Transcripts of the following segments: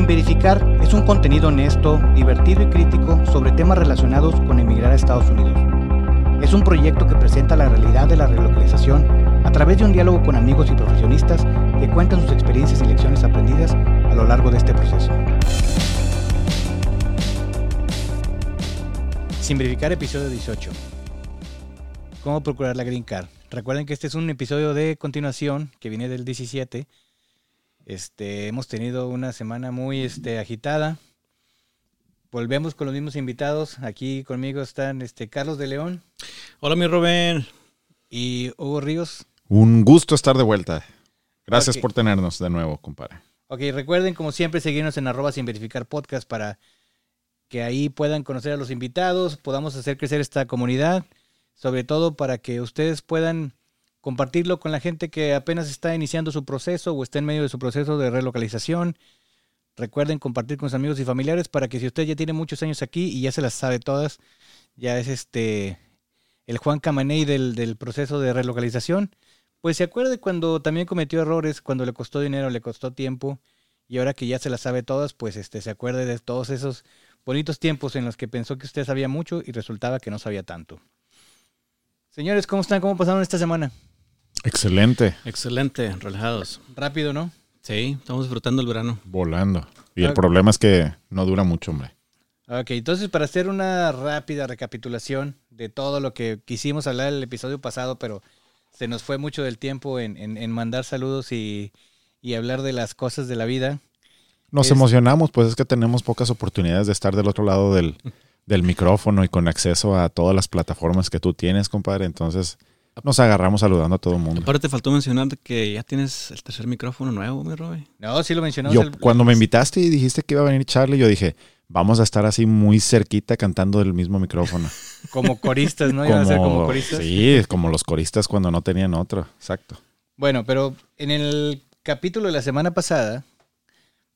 Sin Verificar es un contenido honesto, divertido y crítico sobre temas relacionados con emigrar a Estados Unidos. Es un proyecto que presenta la realidad de la relocalización a través de un diálogo con amigos y profesionistas que cuentan sus experiencias y lecciones aprendidas a lo largo de este proceso. Sin Verificar, episodio 18. ¿Cómo procurar la Green Card? Recuerden que este es un episodio de continuación que viene del 17 este, hemos tenido una semana muy este, agitada. Volvemos con los mismos invitados. Aquí conmigo están este, Carlos de León. Hola, mi Rubén. Y Hugo Ríos. Un gusto estar de vuelta. Gracias por tenernos de nuevo, compadre. Ok, recuerden, como siempre, seguirnos en arroba sin verificar podcast para que ahí puedan conocer a los invitados, podamos hacer crecer esta comunidad, sobre todo para que ustedes puedan compartirlo con la gente que apenas está iniciando su proceso o está en medio de su proceso de relocalización. Recuerden compartir con sus amigos y familiares para que si usted ya tiene muchos años aquí y ya se las sabe todas, ya es este el Juan Camaney del, del proceso de relocalización, pues se acuerde cuando también cometió errores, cuando le costó dinero, le costó tiempo, y ahora que ya se las sabe todas, pues este se acuerde de todos esos bonitos tiempos en los que pensó que usted sabía mucho y resultaba que no sabía tanto. Señores, ¿cómo están? ¿Cómo pasaron esta semana? Excelente. Excelente, relajados. Rápido, ¿no? Sí, estamos disfrutando el verano. Volando. Y el problema es que no dura mucho, hombre. Ok, entonces para hacer una rápida recapitulación de todo lo que quisimos hablar el episodio pasado, pero se nos fue mucho del tiempo en, mandar saludos y, hablar de las cosas de la vida. Nos emocionamos, pues es que tenemos pocas oportunidades de estar del otro lado del, del micrófono y con acceso a todas las plataformas que tú tienes, compadre. Entonces, nos agarramos saludando a todo el mundo. Aparte, te faltó mencionar que ya tienes el tercer micrófono nuevo, mi Roy. No, sí lo mencionamos. Yo, cuando me invitaste y dijiste que iba a venir Charlie, yo dije, vamos a estar así muy cerquita cantando del mismo micrófono. Como coristas, ¿no? Iban a ser como coristas. Sí, como los coristas cuando no tenían otro. Exacto. Bueno, pero en el capítulo de la semana pasada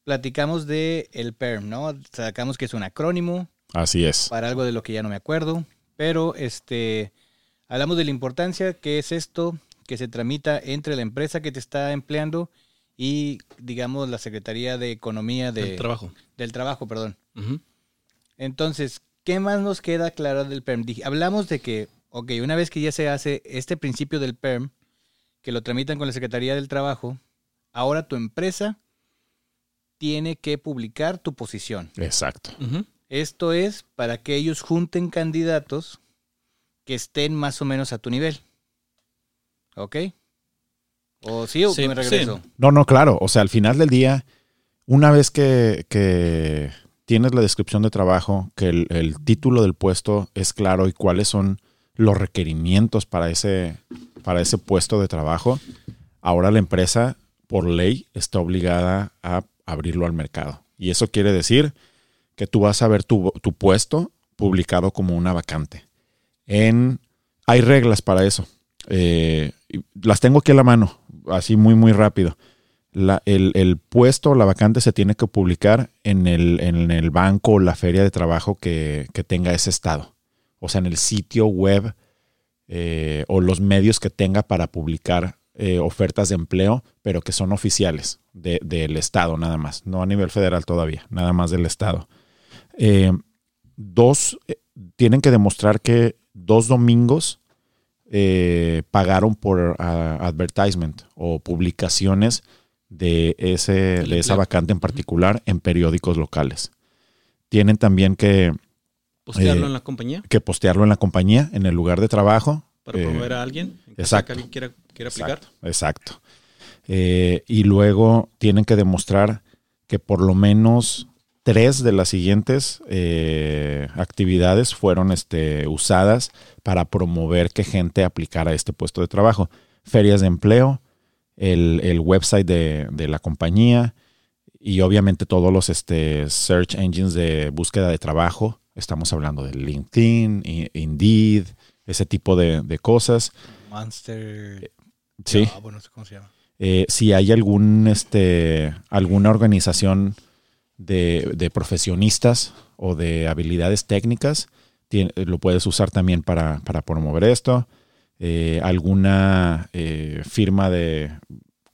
platicamos de el PERM, ¿no? Sacamos que es un acrónimo. Así es. Para algo de lo que ya no me acuerdo. Pero este Hablamos de la importancia que es esto que se tramita entre la empresa que te está empleando y, digamos, la Secretaría de Economía de, del Trabajo. Del Trabajo, perdón. Entonces, ¿qué más nos queda claro del PERM? hablamos de que, ok, una vez que ya se hace este principio del PERM, que lo tramitan con la Secretaría del Trabajo, ahora tu empresa tiene que publicar tu posición. Exacto. Esto es para que ellos junten candidatos que estén más o menos a tu nivel. ¿Ok? ¿O sí o me regreso? No, no, claro. O sea, al final del día, una vez que, que tienes la descripción de trabajo, que el, título del puesto es claro y cuáles son los requerimientos para ese, para ese puesto de trabajo, ahora la empresa, por ley, está obligada a abrirlo al mercado. Y eso quiere decir que tú vas a ver tu, tu puesto publicado como una vacante Hay reglas para eso. Eh, las tengo aquí a la mano, así muy, muy rápido. el, puesto, la vacante se tiene que publicar en el, en el banco o la feria de trabajo que, tenga ese estado. O sea, en el sitio web eh, o los medios que tenga para publicar eh, ofertas de empleo, pero que son oficiales del estado nada más, no a nivel federal todavía, nada más del estado. dos, tienen que demostrar que dos domingos eh, pagaron por advertisement o publicaciones de, ese, de esa vacante en particular en periódicos locales. Tienen también que... ¿Postearlo eh, en la compañía? Que postearlo en la compañía, en el lugar de trabajo. Para promover a alguien. Exacto. Que alguien quiera, aplicar. Exacto. Eh, y luego tienen que demostrar que por lo menos tres de las siguientes eh, actividades fueron este, usadas para promover que gente aplicara este puesto de trabajo. Ferias de empleo, el, website de, la compañía y obviamente todos los este, search engines de búsqueda de trabajo. Estamos hablando de LinkedIn, Indeed, ese tipo de, cosas. Monster. Sí. Eh, si hay algún, este, alguna organización de, profesionistas o de habilidades técnicas, lo puedes usar también para, promover esto. Eh, alguna eh, firma de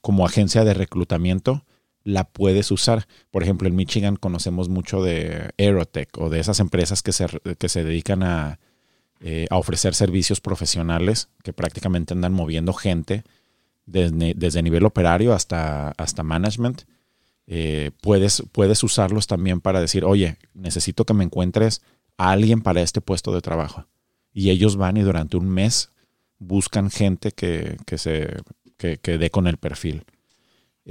como agencia de reclutamiento la puedes usar. Por ejemplo, en Michigan conocemos mucho de Aerotech o de esas empresas que se, que se dedican a, eh, a ofrecer servicios profesionales que prácticamente andan moviendo gente desde, desde nivel operario hasta, hasta management. Eh, puedes, puedes usarlos también para decir, oye, necesito que me encuentres a alguien para este puesto de trabajo. Y ellos van y durante un mes buscan gente que, que se, que, que dé con el perfil.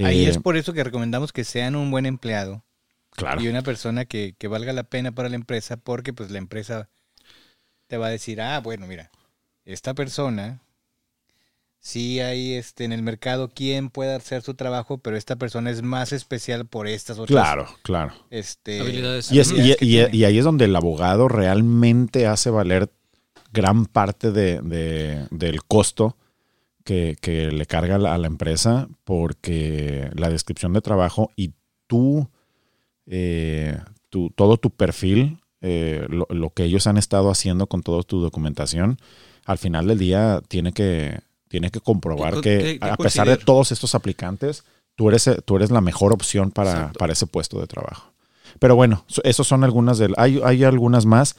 Ahí Eh, es por eso que recomendamos que sean un buen empleado Claro. y una persona que, que valga la pena para la empresa, porque pues la empresa te va a decir, ah, bueno, mira, esta persona, sí hay este, en el mercado quien pueda hacer su trabajo, pero esta persona es más especial por estas otras Claro, claro. este, Habilidades. Y, es- habilidades y- ahí es donde el abogado realmente hace valer gran parte de- de- del costo que, que le carga a la, a la empresa porque la descripción de trabajo y tú, eh, tu- todo tu perfil, eh, lo, lo que ellos han estado haciendo con toda tu documentación, al final del día tiene que, tiene que comprobar Que- que, que- que a pesar de todos estos aplicantes, tú eres, tú eres la mejor opción para, Exacto. para ese puesto de trabajo. Pero bueno, esos son algunas del. Hay, hay algunas más,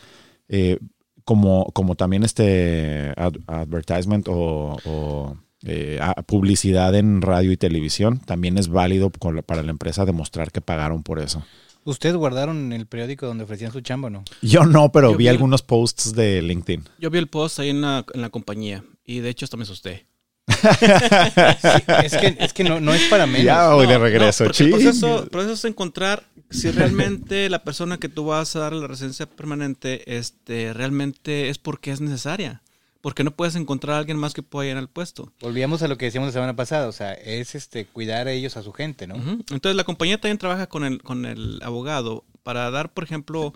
eh, como, como también este ad- advertisement o, o, eh, a- publicidad en radio y televisión. También es válido con la- para la empresa demostrar que pagaron por eso. ¿Ustedes guardaron el periódico donde ofrecían su chamba o no? Yo no, pero Yo vi vi el- algunos posts de LinkedIn. Yo vi el post ahí en la, en la compañía y de hecho hasta me asusté. Es que, es que no, no es para menos. Ya voy de No, regreso. no, el Ching. proceso, el proceso es encontrar si realmente la persona que tú vas a dar la residencia permanente este, realmente es porque es necesaria. Porque no puedes encontrar a alguien más que pueda llenar el puesto. Volvíamos a lo que decíamos la semana pasada, o sea, es este cuidar a ellos, a su gente, ¿no? Entonces la compañía también trabaja con el, con el abogado para dar, por ejemplo,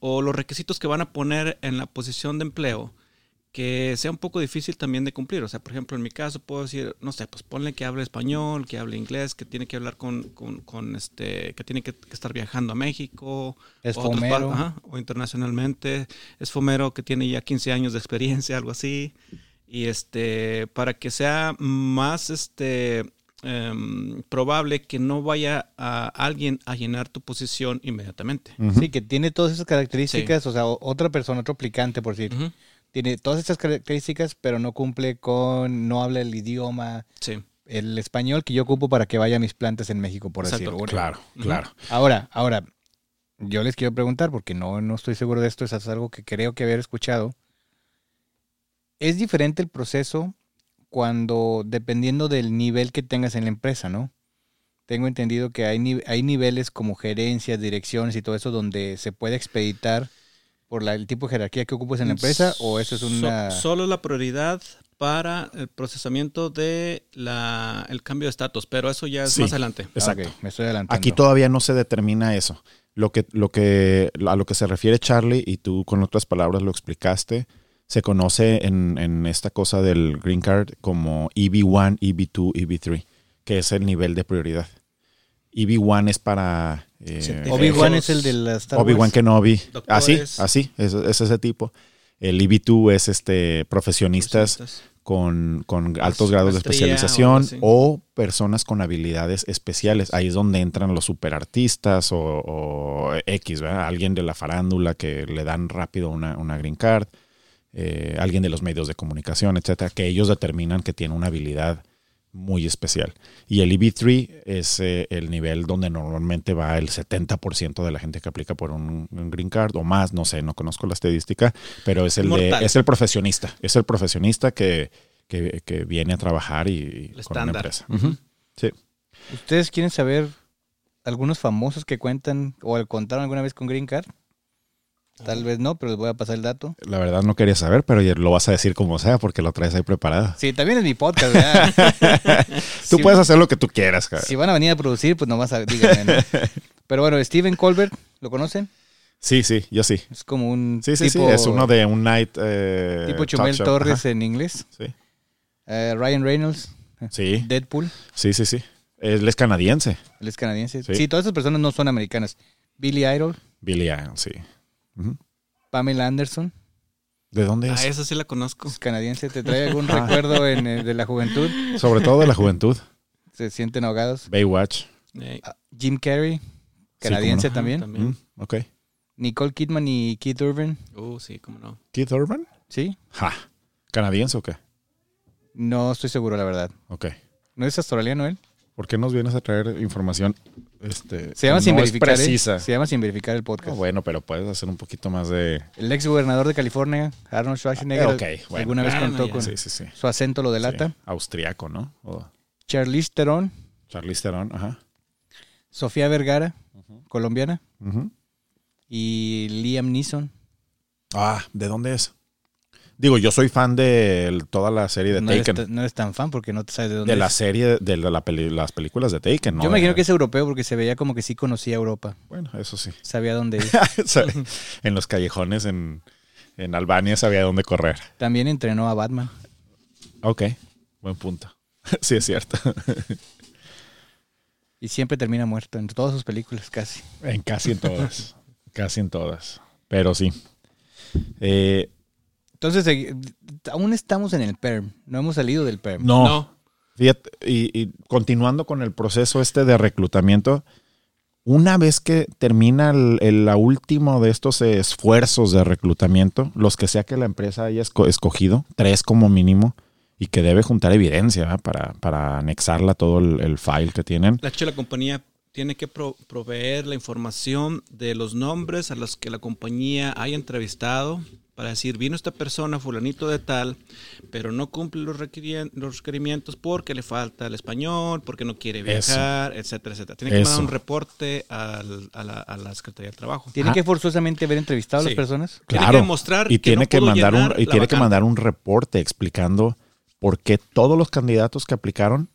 o los requisitos que van a poner en la posición de empleo que sea un poco difícil también de cumplir. O sea, por ejemplo, en mi caso puedo decir, no sé, pues ponle que hable español, que hable inglés, que tiene que hablar con, con, con este, que tiene que, que estar viajando a México. Es o fomero. ajá, o internacionalmente. Es fomero que tiene ya 15 años de experiencia, algo así. Y este, para que sea más este em, probable que no vaya a alguien a llenar tu posición inmediatamente. Sí, que tiene todas esas características, o sea, otra persona, otro aplicante, por decir, Ujú, tiene todas estas características, pero no cumple con, no habla el idioma, Sí. el español que yo ocupo para que vaya a mis plantas en México, por Exacto. decirlo. Claro, claro. Ahora, ahora, yo les quiero preguntar, porque no, no estoy seguro de esto, es algo que creo que haber escuchado. Es diferente el proceso cuando, dependiendo del nivel que tengas en la empresa, ¿no? Tengo entendido que hay, hay niveles como gerencias, direcciones y todo eso donde se puede expeditar por la- el tipo de jerarquía que ocupes en la empresa, o eso es So- una... solo la prioridad para el procesamiento de la, el cambio de estatus, pero eso ya es Sí. más adelante. Exacto. Ok, me estoy adelantando. Aquí todavía no se determina eso. Lo que, lo que, a lo que se refiere Charlie, y tú con otras palabras lo explicaste, se conoce en, en esta cosa del Green Card como E EB1, EB2, EB3, que es el nivel de prioridad. EB1 es para... eh. Obi-Wan es el de las Star Obi-Wan. Kenobi. Doctores. Así, así, es, es ese tipo. El EB2 es este profesionistas con, con altos grados de o especialización o personas con habilidades especiales. Ahí es donde entran los superartistas o, o X, ¿verdad? Alguien de la farándula que le dan rápido una, una green card, eh, alguien de los medios de comunicación, etcétera, que ellos determinan que tiene una habilidad muy especial. Y el EB3 es eh, el nivel donde normalmente va el 70% de la gente que aplica por un, un green card o más, no sé, no conozco la estadística, pero es el, de, es el profesionista, es el profesionista que, que, que viene a trabajar y, con una estándar. empresa. Sí. ¿Ustedes quieren saber algunos famosos que cuentan o contaron alguna vez con Green Card? Tal vez no, pero les voy a pasar el dato. La verdad no quería saber, pero lo vas a decir como sea porque lo traes ahí preparado. Sí, también es mi podcast, ¿verdad? Tú Si- puedes hacer lo que tú quieras, cara. Si van a venir a producir, pues nomás díganme. ¿no? Pero bueno, Steven Colbert, ¿lo conocen? Sí, sí, yo sí. Es como un Sí, sí, tipo, sí. Es uno de un night. eh, tipo Chumel. Torres Ajá. en inglés. Sí. Eh, Ryan Reynolds, Sí, Deadpool, sí, sí, sí. Él es canadiense. él es canadiense. Sí. Sí. todas esas personas no son americanas. Billy Idol, Billy Idol, sí. Pamela Anderson, ¿De dónde Ah, es? esa sí la conozco. es canadiense. ¿Te trae algún Ah. recuerdo en, eh, de la juventud? Sobre todo de la juventud. ¿Se sienten ahogados? Baywatch. Ah, Jim Carrey, canadiense no. también. también. Mm, ok. Nicole Kidman y Keith Urban, Uh, sí, cómo no. Keith Urban. ¿sí? Ja. ¿Canadiense o qué? No estoy seguro, la verdad. Ok. ¿No es australiano él? ¿Por qué nos vienes a traer información? Este, Se llama sin no es verificar. ¿eh? precisa? Se llama sin verificar el podcast. Oh, bueno, pero puedes hacer un poquito más de. El ex gobernador de California, Arnold Schwarzenegger, Ah, bueno. alguna vez Bueno, contó con Sí, sí, sí. su acento lo delata. Sí, Austriaco, ¿no? O Charlize Theron, Charlize Theron, ajá. Sofía Vergara, colombiana, y Liam Neeson. Ah, ¿de dónde es? Digo, yo soy fan de el- toda la serie de no, Taken. ta- no eres tan fan porque no sabes de dónde De la serie, de la peli- las películas de Taken, ¿no? Yo me imagino que es europeo porque se veía como que sí conocía Europa. Bueno, eso sí. Sabía dónde ir. En los callejones en, en Albania sabía dónde correr. También entrenó a Batman. Ok, buen punto. Sí, es cierto. Y siempre termina muerto en todas sus películas, casi. En casi en todas. casi en todas. Pero sí. Eh, Entonces, eh, aún estamos en el PERM. No hemos salido del PERM. no, No. Fíjate, y, y continuando con el proceso este de reclutamiento, una vez que termina el, el- la último de estos esfuerzos de reclutamiento, los que sea que la empresa haya esco- escogido, tres como mínimo, y que debe juntar evidencia para, para anexarla a todo el, el file que tienen. De hecho, la compañía tiene que pro- proveer la información de los nombres a los que la compañía haya entrevistado para decir, vino esta persona, fulanito de tal, pero no cumple los, requerimientos porque le falta el español, porque no quiere Eso. viajar, etcétera, etcétera. Tiene que Eso. mandar un reporte al- a, la, a la Secretaría del Trabajo. ¿Tiene Ah. que forzosamente haber entrevistado a las personas? Tiene que Claro. demostrar y que tiene no que mandar un y tiene que mandar un reporte explicando por qué todos los candidatos que aplicaron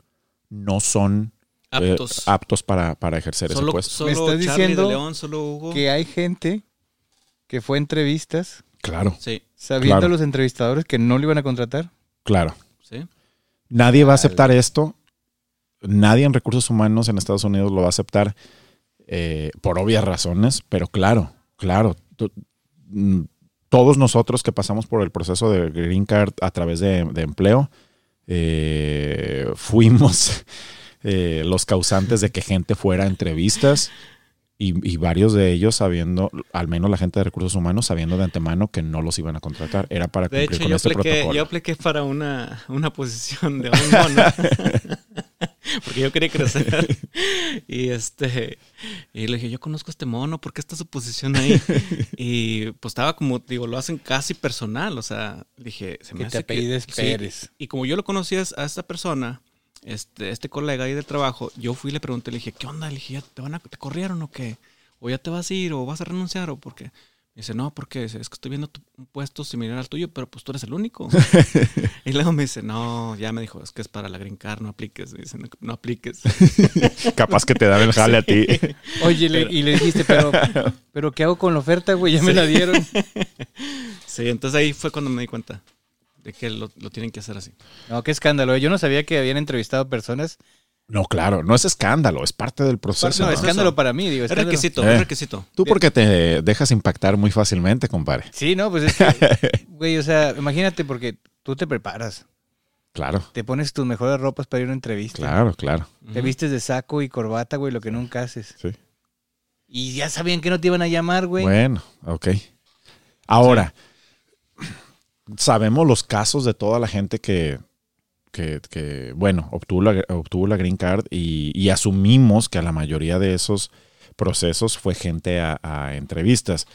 no son eh, aptos. para, para ejercer ese solo puesto. solo ¿Me estás Charlie diciendo de León, solo Hugo. Que hay gente que fue a entrevistas Claro, Sí, sabiendo Claro. a los entrevistadores que no lo iban a contratar. claro. sí. Nadie va a aceptar esto. Nadie en recursos humanos en Estados Unidos lo va a aceptar eh, por obvias razones, pero claro, claro. mm, todos nosotros que pasamos por el proceso de Green Card a través de, de empleo, eh, fuimos eh, los causantes de que gente fuera a entrevistas y, y varios de ellos sabiendo, al menos la gente de recursos humanos, sabiendo de antemano que no los iban a contratar. Era para De cumplir hecho, con yo este apliqué, protocolo. yo apliqué para una, una posición de un mono. Porque yo quería crecer. Y este y le dije, yo conozco a este mono, ¿por qué está su posición ahí? Y pues estaba como, digo, lo hacen casi personal. O sea, dije, se me Que te hace apellides sí. Pérez. Y como yo lo conocía a esta persona, este, este colega ahí de trabajo, yo fui y le pregunté, le dije, ¿qué onda? Le dije, ¿ya te, van a, ¿te corrieron o qué? ¿O ya te vas a ir o vas a renunciar o por qué? Me dice, no, porque es que estoy viendo tu, un puesto similar al tuyo, pero pues tú eres el único. y luego me dice, no, ya me dijo, es que es para la Green Card, no apliques. Me dice, no, no apliques. Capaz que te dan el jale a ti. Oye, le- y le dijiste, pero, pero ¿qué hago con la oferta, güey? Ya me la dieron. sí, entonces ahí fue cuando me di cuenta de que lo, lo tienen que hacer así. No, qué escándalo. Yo no sabía que habían entrevistado personas. No, claro, no es escándalo, es parte del proceso. No, ¿no? escándalo para mí, digo. Es requisito, Eh. es requisito. Tú porque te dejas impactar muy fácilmente, compadre. Sí, no, pues es que, güey, o sea, imagínate porque tú te preparas, Claro, te pones tus mejores ropas para ir a una entrevista. claro, claro. Te vistes de saco y corbata, güey, lo que nunca haces. Sí. Y ya sabían que no te iban a llamar, güey. Bueno, ok. Ahora, sabemos los casos de toda la gente que, que, bueno, obtuvo la, obtuvo la green card y, asumimos que a la mayoría de esos procesos fue gente a, entrevistas.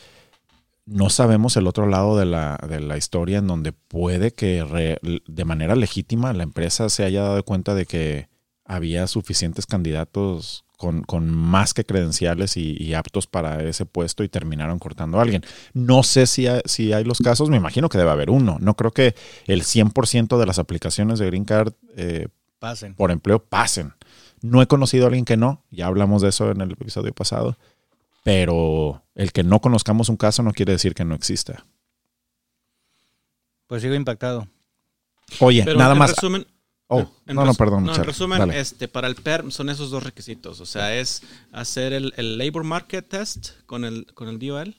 No sabemos el otro lado de la, de la historia en donde puede que de manera legítima la empresa se haya dado cuenta de que había suficientes candidatos con, con más que credenciales y, y aptos para ese puesto y terminaron cortando a alguien. No sé si hay, si hay los casos, me imagino que debe haber uno. No creo que el 100% de las aplicaciones de Green Card eh, Pasen. por empleo pasen. No he conocido a alguien que no, ya hablamos de eso en el episodio pasado, pero el que no conozcamos un caso no quiere decir que no exista. Pues sigo impactado. Oye, Pero nada en más. resumen, oh, en no, no, perdón. no, en resumen, Dale. este, para el PERM son esos dos requisitos. O sea, es hacer el, el Labor Market Test con el, con el DOL.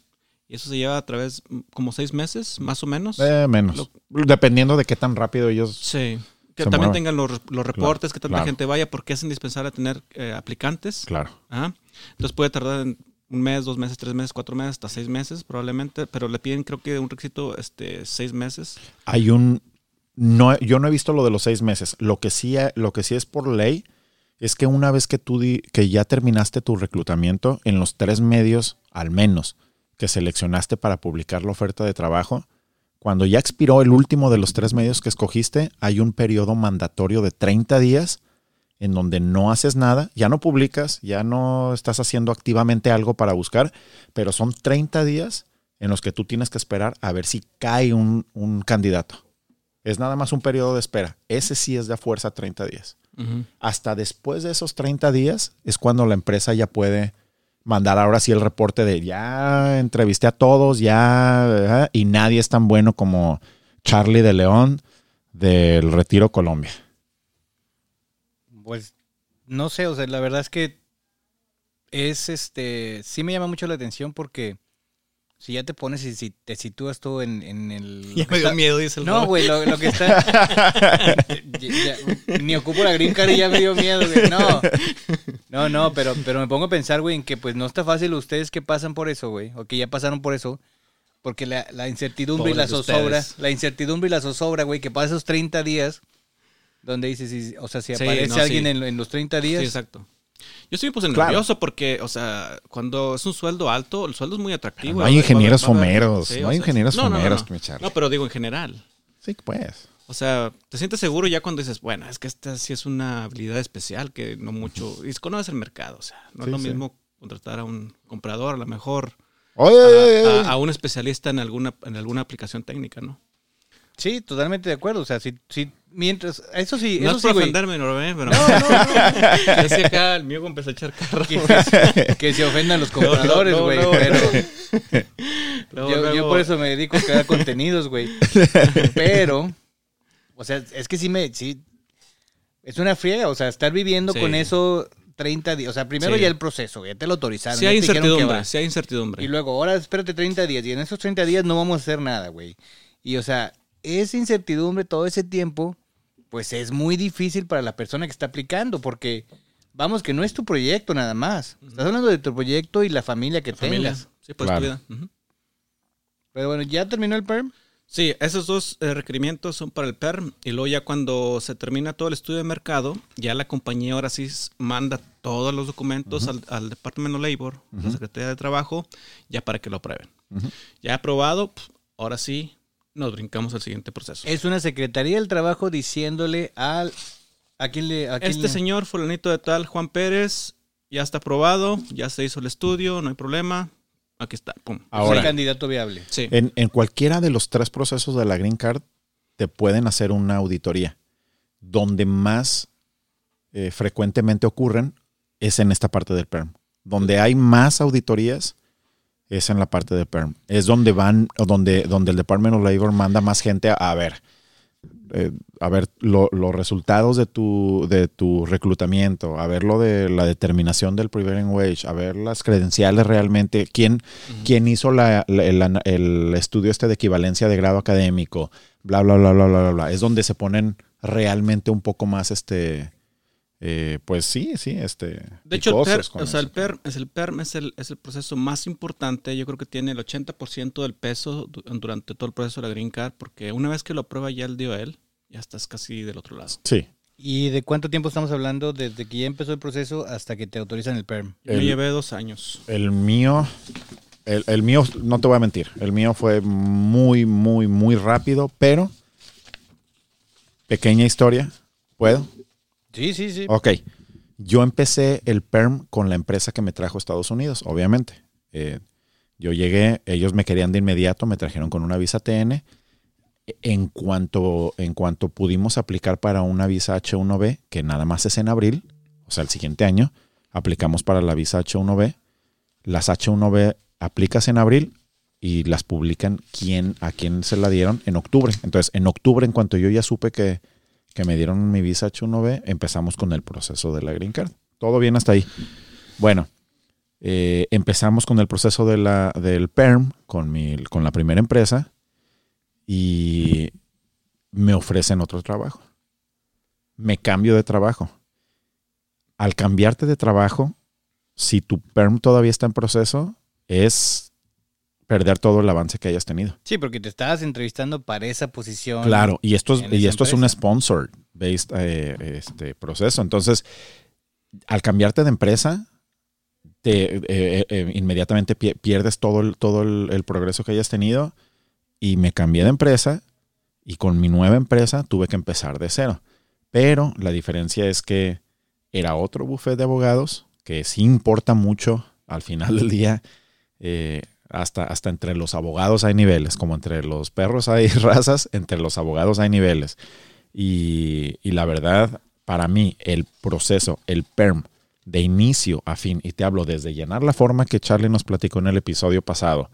Y eso se lleva a través mm, como seis meses, más o menos. Eh, menos. lo- Dependiendo de qué tan rápido ellos. Sí. Que también mueva. tengan los, los reportes, que tanta claro. gente vaya, porque es indispensable tener eh, aplicantes. Claro. Ajá. Entonces puede tardar en un mes, dos meses, tres meses, cuatro meses, hasta seis meses probablemente, pero le piden creo que un requisito este, seis meses. Hay un. No, yo no he visto lo de los seis meses. Lo que sí, lo que sí es por ley es que una vez que tú di- que ya terminaste tu reclutamiento en los tres medios, al menos, que seleccionaste para publicar la oferta de trabajo, cuando ya expiró el último de los tres medios que escogiste, hay un periodo mandatorio de 30 días en donde no haces nada, ya no publicas, ya no estás haciendo activamente algo para buscar, pero son 30 días en los que tú tienes que esperar a ver si cae un, un candidato. Es nada más un periodo de espera. Ese sí es de a fuerza 30 días. Hasta después de esos 30 días es cuando la empresa ya puede mandar ahora sí el reporte de ya entrevisté a todos, ya, ¿eh? y nadie es tan bueno como Charlie de León del Retiro Colombia. Pues no sé, o sea, la verdad es que es este, sí me llama mucho la atención porque si ya te pones y si te sitúas tú en, en el... Ya me dio miedo, dice el No, güey, lo, lo que está... Ya- ya- ni ocupo la green card y ya me dio miedo, güey. No, no, no, pero, pero me pongo a pensar, güey, en que pues no está fácil ustedes que pasan por eso, güey, o que ya pasaron por eso, porque la, la incertidumbre y la zozobra, ustedes. la incertidumbre y la zozobra, güey, que pasa esos 30 días, donde dices, o sea, si Sí, aparece no, alguien sí. en, en los 30 Sí, días, exacto. Yo estoy pues Claro. nervioso porque, o sea, cuando es un sueldo alto, el sueldo es muy atractivo. No hay ingenieros fomeros, Sí, no hay sea, ingenieros no, no, no, que me echarle. No, pero digo en general. Sí, pues. O sea, te sientes seguro ya cuando dices, bueno, es que esta sí es una habilidad especial que no mucho. Y conoces el mercado, o sea, no Sí, es lo sí. mismo contratar a un comprador, a lo mejor Oye, a, oye, oye. a- a un especialista en alguna, en alguna aplicación técnica, ¿no? Sí, totalmente de acuerdo, o sea, si, si mientras, eso sí, no eso es sí, por güey, ofenderme, ¿no? ¿eh? Pero No, no, no. Decía acá, el mío empezó a echar carro. que, que se ofendan los compradores, güey, no. pero... Yo, por eso me dedico a crear contenidos, güey. Pero, o sea, es que sí me, sí, es una friega, o sea, estar viviendo Sí. con eso 30 días, o sea, primero Sí. ya el proceso, ya te lo autorizaron. Sí hay que incertidumbre, sí hay incertidumbre. Y luego, ahora espérate 30 días, y en esos 30 días no vamos a hacer nada, güey. Y, o sea, esa incertidumbre todo ese tiempo, pues es muy difícil para la persona que está aplicando, porque, vamos, que no es tu proyecto nada más. Estás hablando de tu proyecto y la familia que Familia. tengas. Sí, pues Claro. tu vida. Pero bueno, ¿ya terminó el perm? Sí, esos dos eh, requerimientos son para el PERM y luego ya cuando se termina todo el estudio de mercado, ya la compañía ahora sí manda todos los documentos al, al Department of Labor, la Secretaría de Trabajo, ya para que lo aprueben. Ya aprobado, ahora sí nos brincamos al siguiente proceso. Es una secretaría del trabajo diciéndole al... ¿A quién le...? A quién Este le- señor fulanito de tal, Juan Pérez, ya está aprobado, ya se hizo el estudio, no hay problema. Aquí está, pum. es Ahora, el candidato viable. Sí. en, en cualquiera de los tres procesos de la Green Card te pueden hacer una auditoría. Donde más eh, frecuentemente ocurren es en esta parte del PERM. Donde hay más auditorías es en la parte del PERM. Es donde van, o donde, donde el Department of Labor manda más gente a, a ver. eh, a ver lo- los resultados de tu, de tu reclutamiento, a ver lo de la determinación del prevailing wage, a ver las credenciales realmente, quién, quién hizo la- la- el, ana- el estudio este de equivalencia de grado académico, bla, bla, bla, bla, bla, bla, bla. Es donde se ponen realmente un poco más, este, eh, pues sí, sí, este. De hecho, el o sea, el. PERM, es el, PERM es, el, es el proceso más importante. Yo creo que tiene el 80% del peso du- durante todo el proceso de la Green Card, porque una vez que lo aprueba ya el DOL, ya estás casi del otro lado. Sí. ¿Y de cuánto tiempo estamos hablando desde que ya empezó el proceso hasta que te autorizan el perm? Yo El- llevé dos años. El mío, el, el mío, no te voy a mentir, el mío fue muy, muy, muy rápido, pero pequeña historia, ¿puedo? Sí, sí, sí. Ok, yo empecé el PERM con la empresa que me trajo a Estados Unidos, obviamente. Eh, yo llegué, ellos me querían de inmediato, me trajeron con una visa TN. En cuanto, en cuanto pudimos aplicar para una visa H1B, que nada más es en abril, o sea, el siguiente año, aplicamos para la visa H1B. Las H1B aplicas en abril y las publican quién, a quién se la dieron en octubre. Entonces, en octubre, en cuanto yo ya supe que, que me dieron mi visa H1B, empezamos con el proceso de la Green Card. Todo bien hasta ahí. Bueno, eh, empezamos con el proceso de la, del PERM con, mi, con la primera empresa y me ofrecen otro trabajo. me cambio de trabajo. Al cambiarte de trabajo, si tu PERM todavía está en proceso, es perder todo el avance que hayas tenido. Sí, porque te estabas entrevistando para esa posición. Claro, y esto es, y esto es un sponsor based eh, este proceso. Entonces, al cambiarte de empresa, te eh, eh, inmediatamente pie- pierdes todo el, todo el, el progreso que hayas tenido. Y me cambié de empresa y con mi nueva empresa tuve que empezar de cero. Pero la diferencia es que era otro buffet de abogados que sí importa mucho al final del día. eh, hasta, hasta entre los abogados hay niveles, como entre los perros hay razas, entre los abogados hay niveles. Y, y la verdad, para mí, el proceso, el PERM, de inicio a fin, y te hablo desde llenar la forma que Charlie nos platicó en el episodio pasado,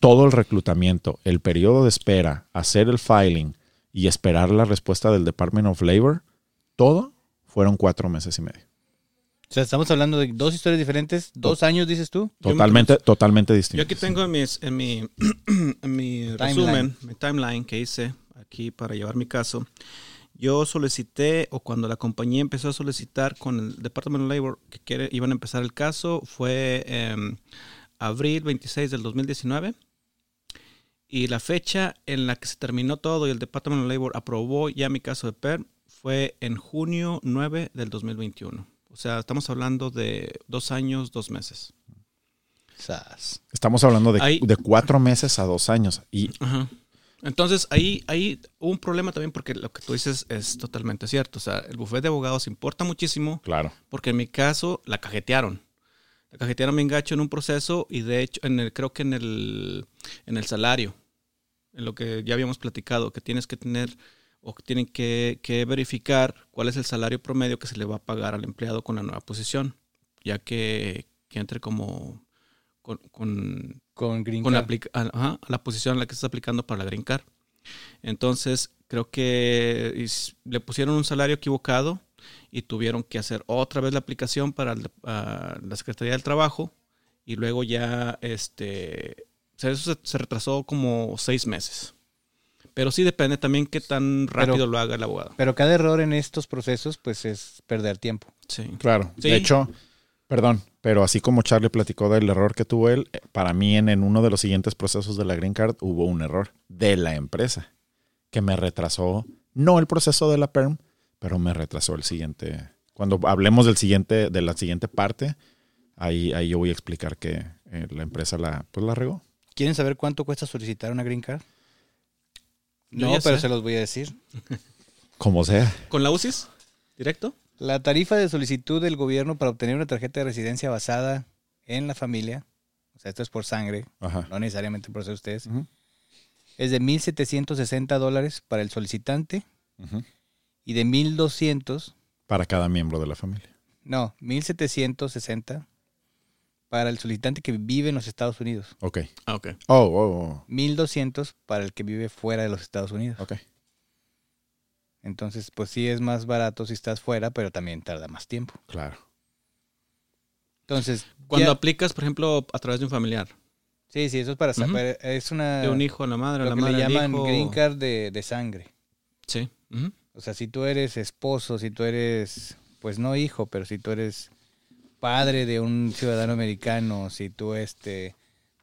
todo el reclutamiento, el periodo de espera, hacer el filing y esperar la respuesta del Department of Labor, todo fueron cuatro meses y medio. O sea, estamos hablando de dos historias diferentes, dos años, dices tú. Yo me- Totalmente, totalmente Yo distinto. aquí tengo en, mis, en mi, en mi resumen, mi timeline que hice aquí para llevar mi caso. Yo solicité, o cuando la compañía empezó a solicitar con el Department of Labor que quiere, iban a empezar el caso, fue en abril 26 del 2019. Y la fecha en la que se terminó todo y el Department of Labor aprobó ya mi caso de PERM fue en junio 9 del 2021. O sea, estamos hablando de dos años, dos meses. Sas. Estamos hablando de, Ahí- de cuatro meses a dos años. Y Ajá. Entonces ahí, ahí hubo un problema también porque lo que tú dices es totalmente cierto. O sea, el bufete de abogados importa muchísimo claro, porque en mi caso la cajetearon. La cajetearon bien gacho en un proceso y de hecho en el, creo que en el, en el salario, en lo que ya habíamos platicado, que tienes que tener o que tienen que, que verificar cuál es el salario promedio que se le va a pagar al empleado con la nueva posición, ya que, que entre como con, con Con Green con la, ajá, la posición en la que estás aplicando para la Green Card. Entonces, creo que le pusieron un salario equivocado y tuvieron que hacer otra vez la aplicación para el la Secretaría del Trabajo y luego ya, este, o sea, eso se, se retrasó como seis meses. Pero sí depende también qué tan rápido Pero- lo haga el abogado. Pero cada error en estos procesos, pues es perder tiempo. Sí. claro. Sí. De hecho, perdón, pero así como Charlie platicó del error que tuvo él, eh, para mí en, en uno de los siguientes procesos de la Green Card hubo un error de la empresa que me retrasó, no el proceso de la PERM, pero me retrasó el siguiente. Cuando hablemos del siguiente, de la siguiente parte, ahí, ahí yo voy a explicar que eh, la empresa la, pues la regó. ¿Quieren saber cuánto cuesta solicitar una Green Card? No, pero sé. se los voy a decir. Como sea. ¿Con la UCIS? ¿Directo? La tarifa de solicitud del gobierno para obtener una tarjeta de residencia basada en la familia, o sea, esto es por sangre, Ajá. no necesariamente por ser ustedes, Ujú, es de 1.760 dólares para el solicitante y de 1.200, Para cada miembro de la familia. no, 1.760 para el solicitante que vive en los Estados Unidos. Ok. Ah, ok. Oh, oh, 1.200 para el que vive fuera de los Estados Unidos. oh. Ok. Entonces, pues sí es más barato si estás fuera, pero también tarda más tiempo. Claro. Entonces, Cuando ya- aplicas, por ejemplo, a través de un familiar, sí, sí, eso es para saber, es una de un hijo a la madre, a lo la que madre le llaman hijo. green card de, de sangre. Sí. O sea, si tú eres esposo, si tú eres, pues no hijo, pero si tú eres padre de un ciudadano americano, si tú este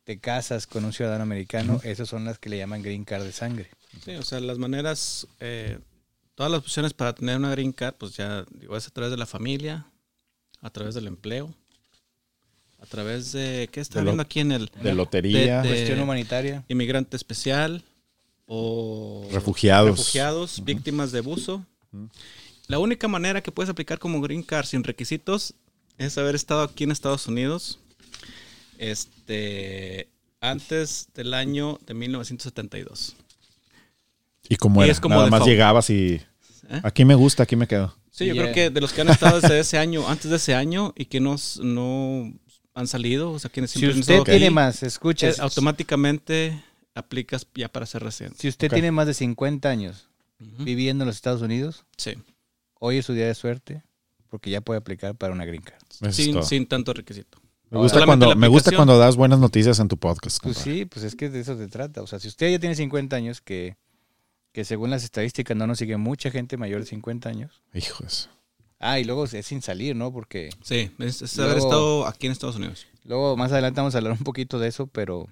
te casas con un ciudadano americano, esas son las que le llaman green card de sangre. Sí, o sea, las maneras, eh, todas las opciones para tener una green card, pues ya digo, es a través de la familia, a través del empleo, a través de, ¿qué está De lo- viendo aquí en el De lotería, de- Cuestión humanitaria. inmigrante especial o refugiados. refugiados, víctimas de abuso? La única manera que puedes aplicar como green card sin requisitos es haber estado aquí en Estados Unidos este antes del año de 1972. Y como Y era, es como nada más llegabas y ¿Eh? aquí me gusta, aquí me quedo. Sí, yo Yeah. creo que de los que han estado desde ese año, antes de ese año y que no, s- no han salido, o sea, quienes Si siempre han usted estado tiene aquí, más, escucha, automáticamente aplicas ya para ser residente. si usted tiene más de 50 años viviendo en los Estados Unidos, Sí, hoy es su día de suerte porque ya puede aplicar para una green card. Sin, tanto requisito. me gusta, cuando, me gusta cuando das buenas noticias en tu podcast. Pues sí, pues es que de eso se trata. O sea, si usted ya tiene 50 años que que según las estadísticas no nos sigue mucha gente mayor de 50 años. Hijos. Ah, y luego es sin salir, ¿no? Porque Sí, es, es haber estado aquí en Estados Unidos. luego más adelante vamos a hablar un poquito de eso, pero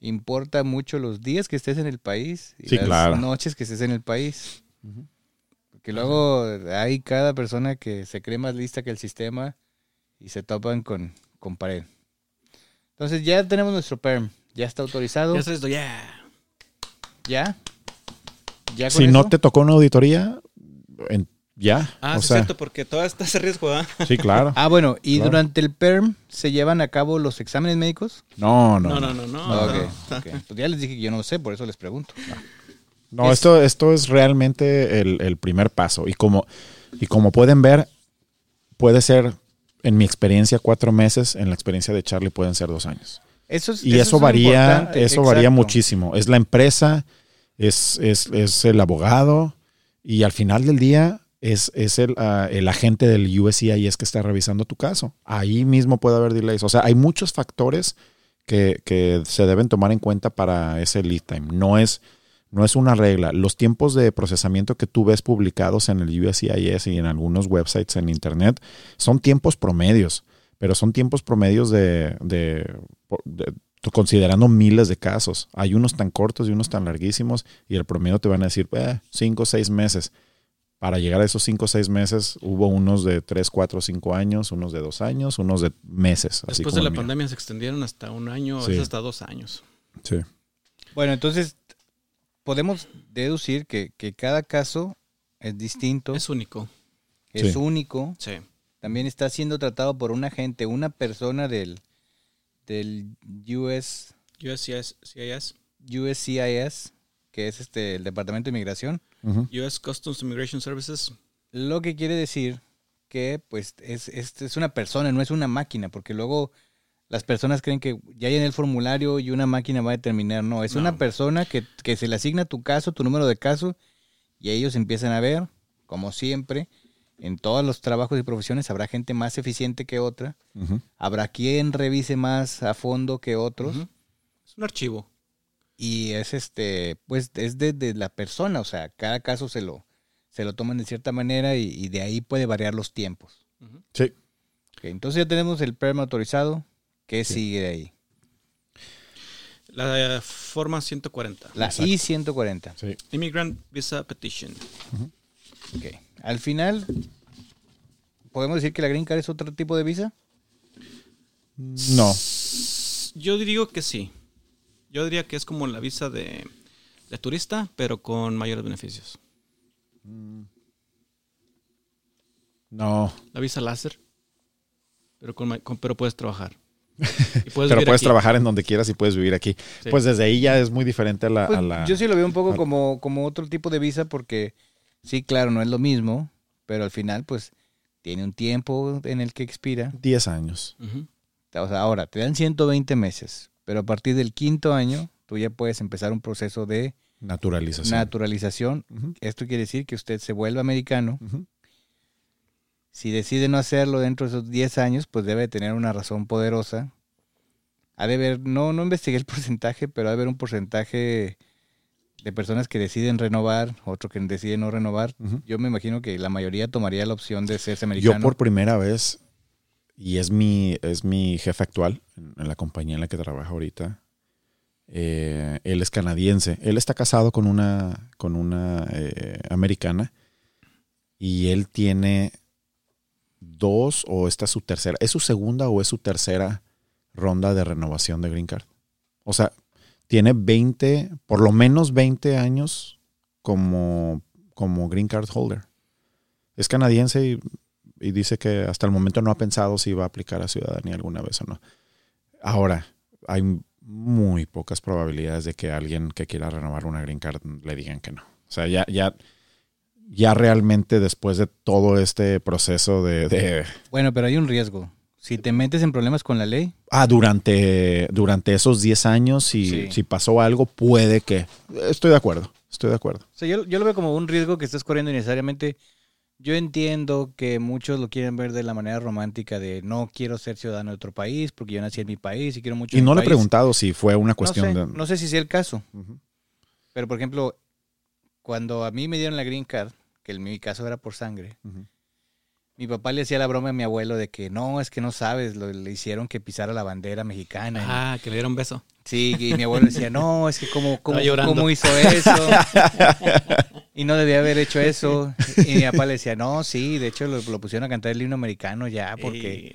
importa mucho los días que estés en el país y Sí, las claro. noches que estés en el país. Porque luego hay cada persona que se cree más lista que el sistema y se topan con, con pared. Entonces ya tenemos nuestro PERM, ya está autorizado. Ya está esto, ya. ¿Ya? ¿Ya con Si no te tocó una auditoría, en- ya. Ah, o sí, sea, es cierto, porque todavía está ese riesgo, ¿ah? sí, claro. Ah, bueno, ¿y Claro. durante el PERM se llevan a cabo los exámenes médicos? No, no, No, no. no, no, no. No. ok, ok. Pues ya les dije que yo no sé, por eso les pregunto. No, Es- esto, esto es realmente el, el primer paso. Y como, y como pueden ver, puede ser, en mi experiencia, cuatro meses. En la experiencia de Charlie pueden ser dos años. Eso es, Y eso, es varía, eso varía muchísimo. Es la empresa, es, es, es el abogado y al final del día es, es el, ah, el agente del USCIS que está revisando tu caso. Ahí mismo puede haber delays. O sea, hay muchos factores que, que se deben tomar en cuenta para ese lead time. No es, no es una regla. Los tiempos de procesamiento que tú ves publicados en el USCIS y en algunos websites en Internet son tiempos promedios, pero son tiempos promedios de, de- de- considerando miles de casos. Hay unos tan cortos y unos tan larguísimos y el promedio te van a decir eh, cinco o seis meses. Para llegar a esos cinco o seis meses hubo unos de tres, cuatro, cinco años, unos de dos años, unos de meses. así Después como de la pandemia se extendieron hasta un año, Sí. hasta dos años. Sí. Bueno, entonces podemos deducir que, que cada caso es distinto, Es único. es Sí. único, Sí. también está siendo tratado por un agente, una persona del, del US, USCIS, CIS, USCIS, que es este el Departamento de Inmigración. US Customs Immigration Services. lo que quiere decir que pues es, es, es una persona, no es una máquina, porque luego las personas creen que ya hay en el formulario y una máquina va a determinar, no, es No. una persona que, que se le asigna tu caso, tu número de caso, y ellos empiezan a ver, como siempre, en todos los trabajos y profesiones habrá gente más eficiente que otra, habrá quien revise más a fondo que otros. Es un archivo. y es este, pues es de, de la persona, o sea, cada caso se lo, se lo toman de cierta manera y, y de ahí puede variar los tiempos. Sí. Entonces ya tenemos el PERM autorizado. ¿Qué Sí. sigue de ahí? La forma 140. La Exacto. I-140. Sí. Immigrant Visa Petition. Ok. Al final, ¿podemos decir que la Green Card es otro tipo de visa? No. Yo digo que sí. Yo diría que es como la visa de, de turista, pero con mayores beneficios. No. La visa láser, pero, con- pero puedes trabajar. Y puedes Pero vivir puedes aquí. trabajar en donde quieras y puedes vivir aquí. Sí. Pues desde ahí ya es muy diferente a la... Pues, a la- Yo sí lo veo un poco a- como, como otro tipo de visa porque sí, claro, no es lo mismo, pero al final pues tiene un tiempo en el que expira. 10 años. O sea, ahora te dan 120 meses, pero a partir del quinto año tú ya puedes empezar un proceso de Naturalización. naturalización. Esto quiere decir que usted se vuelve americano. Si decide no hacerlo dentro de esos 10 años, pues debe tener una razón poderosa. Ha de haber, no, no investigué el porcentaje, pero ha de haber un porcentaje de personas que deciden renovar, otro que decide no renovar. Ujú. Yo me imagino que la mayoría tomaría la opción de ser americano. Yo por primera vez, y es mi, es mi jefe actual en, en la compañía en la que trabaja ahorita, eh, él es canadiense. Él está casado con una, con una eh, americana y él tiene dos o esta es su tercera, es su segunda o es su tercera ronda de renovación de Green Card. O sea, tiene 20, por lo menos 20 años como, como Green Card holder. Es canadiense y dice que hasta el momento no ha pensado si va a aplicar a ciudadanía alguna vez o no. Ahora, hay muy pocas probabilidades de que alguien que quiera renovar una green card le digan que no. O sea, ya, ya, ya realmente después de todo este proceso de, de- Bueno, pero hay un riesgo. Si te metes en problemas con la ley, ah, durante, durante esos 10 años, si, Sí. si pasó algo, puede que. Estoy de acuerdo, estoy de acuerdo. o sea, yo, yo lo veo como un riesgo que estás corriendo innecesariamente. Yo entiendo que muchos lo quieren ver de la manera romántica de no quiero ser ciudadano de otro país porque yo nací en mi país y quiero mucho Y mi no le he preguntado si fue una No cuestión sé, de. no sé si sea el caso, pero por ejemplo, cuando a mí me dieron la green card, que en mi caso era por sangre, mi papá le hacía la broma a mi abuelo de que no, es que no sabes, lo- le hicieron que pisara la bandera mexicana. Ah, que le dieron beso. Sí, y mi abuelo decía, no, es que cómo, cómo, cómo hizo eso. y no debía haber hecho eso. Y mi papá le decía, no, sí, de hecho lo, lo pusieron a cantar el himno americano ya, porque...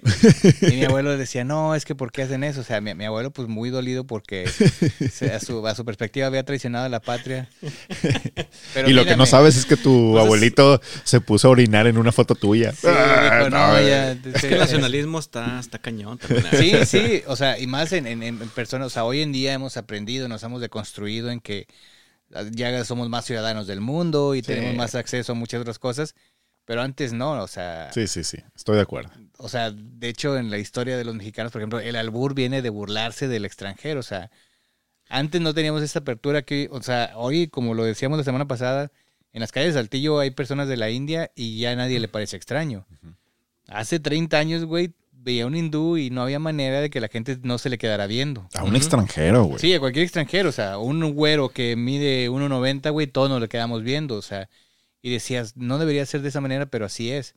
Y- Y mi abuelo decía, no, es que ¿por qué hacen eso? O sea, mi, mi abuelo pues muy dolido porque a, su, a su perspectiva había traicionado a la patria. Pero y lo que no sabes es que tu Pues es- abuelito se puso a orinar en una foto tuya. Sí, dijo, no, güey. ya, Es que el nacionalismo está, está cañón también. Sí, sí, o sea, y más en, en, en personas, o sea, hoy en día hemos aprendido, nos hemos deconstruido en que ya somos más ciudadanos del mundo y Sí. tenemos más acceso a muchas otras cosas, pero antes no, o sea, Sí, sí, sí. Estoy de acuerdo. o sea, de hecho en la historia de los mexicanos, por ejemplo, el albur viene de burlarse del extranjero, o sea, antes no teníamos esta apertura que, o sea, hoy, como lo decíamos la semana pasada, en las calles de Saltillo hay personas de la India y ya a nadie le parece extraño. Hace 30 años, güey, veía un hindú y no había manera de que la gente no se le quedara viendo. A un extranjero, güey. Sí, a cualquier extranjero, o sea, un güero que mide 1.90, güey, todos nos le quedamos viendo, o sea, y decías, no debería ser de esa manera, pero así es.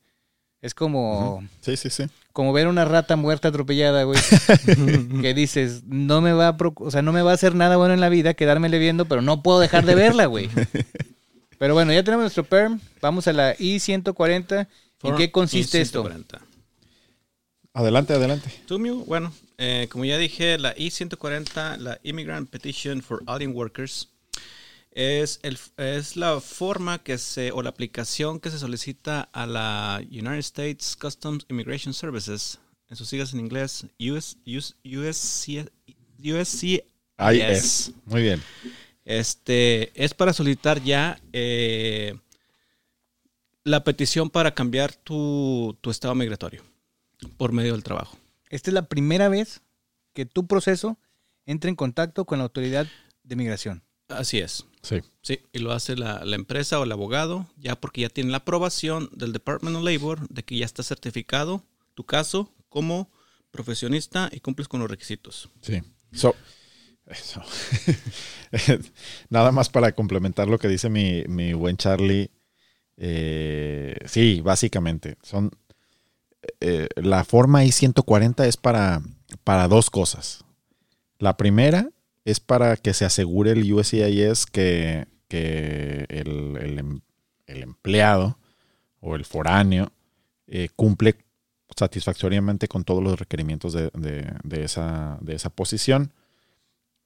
Es como, Sí, sí, sí. como ver una rata muerta atropellada, güey, que dices, no me va a, o sea, no me va a hacer nada bueno en la vida quedármele viendo, pero no puedo dejar de verla, güey. Pero bueno, ya tenemos nuestro perm, vamos a la I-140. ¿En qué consiste esto? 140. Adelante, adelante. Tumio, bueno, eh, como ya dije, la I-140, la Immigrant Petition for Alien Workers, es, el, es la forma que se, o la aplicación que se solicita a la United States Customs Immigration Services, en sus siglas en inglés, US, US, USC, USCIS. Muy bien. Este, es para solicitar ya eh, la petición para cambiar tu, tu estado migratorio por medio del trabajo. Esta es la primera vez que tu proceso entra en contacto con la autoridad de migración. Así es. Sí. Sí, y lo hace la, la empresa o el abogado, ya porque ya tiene la aprobación del Department of Labor de que ya está certificado tu caso como profesionista y cumples con los requisitos. Sí. So, eso. Nada más para complementar lo que dice mi, mi buen Charlie. eh, sí, básicamente. Son. Eh, la forma I-140 es para, para dos cosas. La primera es para que se asegure el USCIS que, que el, em- el empleado o el foráneo eh, cumple satisfactoriamente con todos los requerimientos de, de- de esa, de esa posición.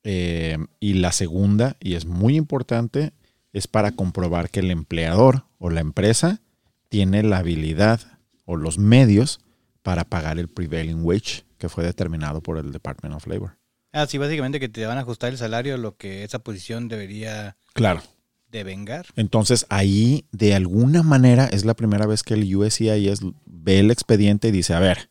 Eh, y la segunda, y es muy importante, es para comprobar que el empleador o la empresa tiene la habilidad o los medios para pagar el prevailing wage que fue determinado por el Department of Labor. Ah, sí, básicamente que te van a ajustar el salario a lo que esa posición debería Claro. devengar. Entonces ahí de alguna manera es la primera vez que el USCIS ve el expediente y dice, a ver,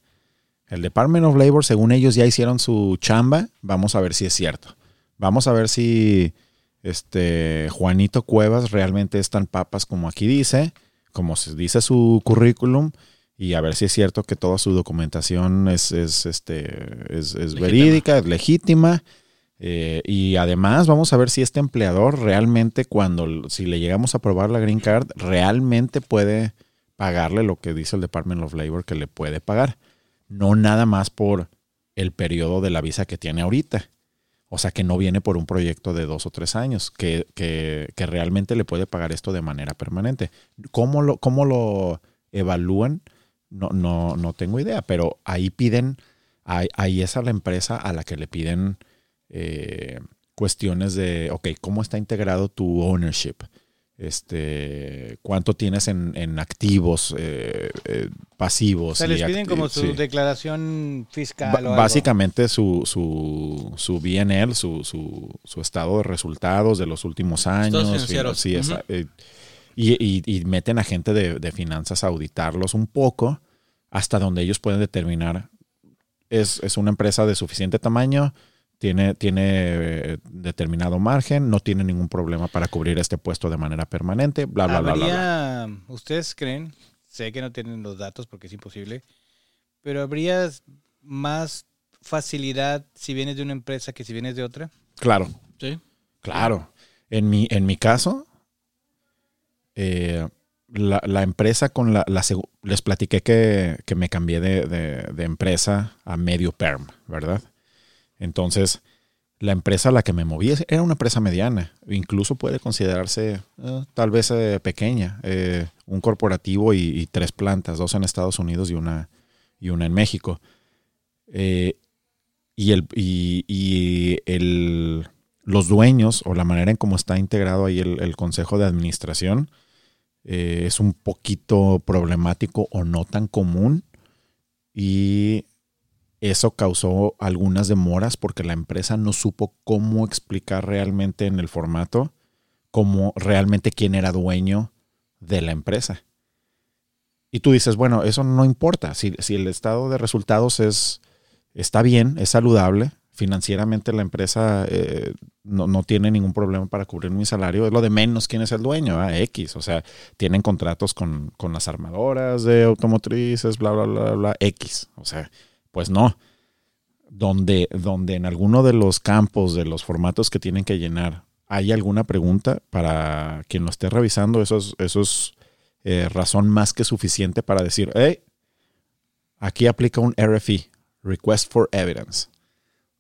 el Department of Labor, según ellos ya hicieron su chamba, vamos a ver si es cierto. Vamos a ver si este Juanito Cuevas realmente es tan papas como aquí dice, como se dice su currículum, y a ver si es cierto que toda su documentación es, es, este, es, es Legítima. verídica, es legítima. Eh, y además vamos a ver si este empleador realmente cuando, si le llegamos a aprobar la green card, realmente puede pagarle lo que dice el Department of Labor que le puede pagar. No nada más por el periodo de la visa que tiene ahorita. O sea, que no viene por un proyecto de dos o tres años, que, que, que realmente le puede pagar esto de manera permanente. ¿Cómo lo, cómo lo evalúan? No, no, no tengo idea, pero ahí piden, ahí, ahí es a la empresa a la que le piden eh, cuestiones de, ok, ¿cómo está integrado tu ownership? Este, ¿Cuánto tienes en, en activos eh, eh, pasivos? O sea, les piden como su sí. declaración fiscal o algo. básicamente su, su, su BNL, su, su, su estado de resultados de los últimos años. financieros. Sí, eh, y, y- y meten a gente de, de finanzas a auditarlos un poco hasta donde ellos pueden determinar es, es una empresa de suficiente tamaño, tiene, tiene eh, determinado margen, no tiene ningún problema para cubrir este puesto de manera permanente, bla, bla, bla, bla, bla. Habría, ¿ustedes creen? Sé que no tienen los datos porque es imposible, pero habría más facilidad si vienes de una empresa que si vienes de otra. Claro, Sí. claro. En mi, en mi caso, eh, la, la empresa con la, la les platiqué que, que me cambié de, de- empresa a medio perm, ¿verdad? Entonces, la empresa a la que me moví era una empresa mediana, incluso puede considerarse eh, tal vez eh, pequeña, un corporativo y, tres plantas, dos en Estados Unidos y una, y una en México. Y el, y, el, los dueños o la manera en cómo está integrado ahí el consejo de administración eh, es un poquito problemático o no tan común y eso causó algunas demoras porque la empresa no supo cómo explicar realmente en el formato cómo realmente quién era dueño de la empresa. Y tú dices, bueno, eso no importa. Si, si el estado de resultados es, está bien, es saludable, financieramente la empresa eh, no, no tiene ningún problema para cubrir mi salario, es lo de menos quién es el dueño, ah, X. O sea, tienen contratos con, con las armadoras de automotrices, bla, bla, bla, bla, X. O sea, pues no. Donde, donde en alguno de los campos, de los formatos que tienen que llenar, hay alguna pregunta para quien lo esté revisando, eso es, eh, razón más que suficiente para decir, hey, aquí aplica un RFE, Request for Evidence.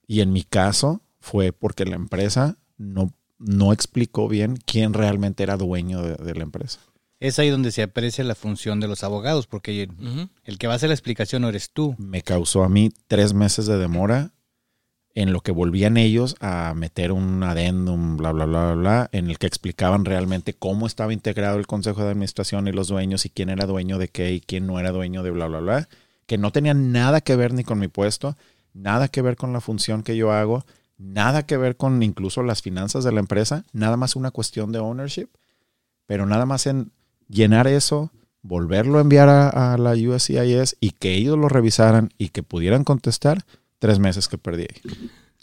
Y en mi caso fue porque la empresa no, no explicó bien quién realmente era dueño de, de la empresa. Es ahí donde se aprecia la función de los abogados, porque el que va a hacer la explicación no eres tú. Me causó a mí tres meses de demora en lo que volvían ellos a meter un adendum, bla, bla, bla, bla, bla, en el que explicaban realmente cómo estaba integrado el consejo de administración y los dueños y quién era dueño de qué y quién no era dueño de bla, bla, bla, que no tenían nada que ver ni con mi puesto, nada que ver con la función que yo hago, nada que ver con incluso las finanzas de la empresa, nada más una cuestión de ownership, pero nada más en llenar eso, volverlo a enviar a, la USCIS y que ellos lo revisaran y que pudieran contestar, tres meses que perdí.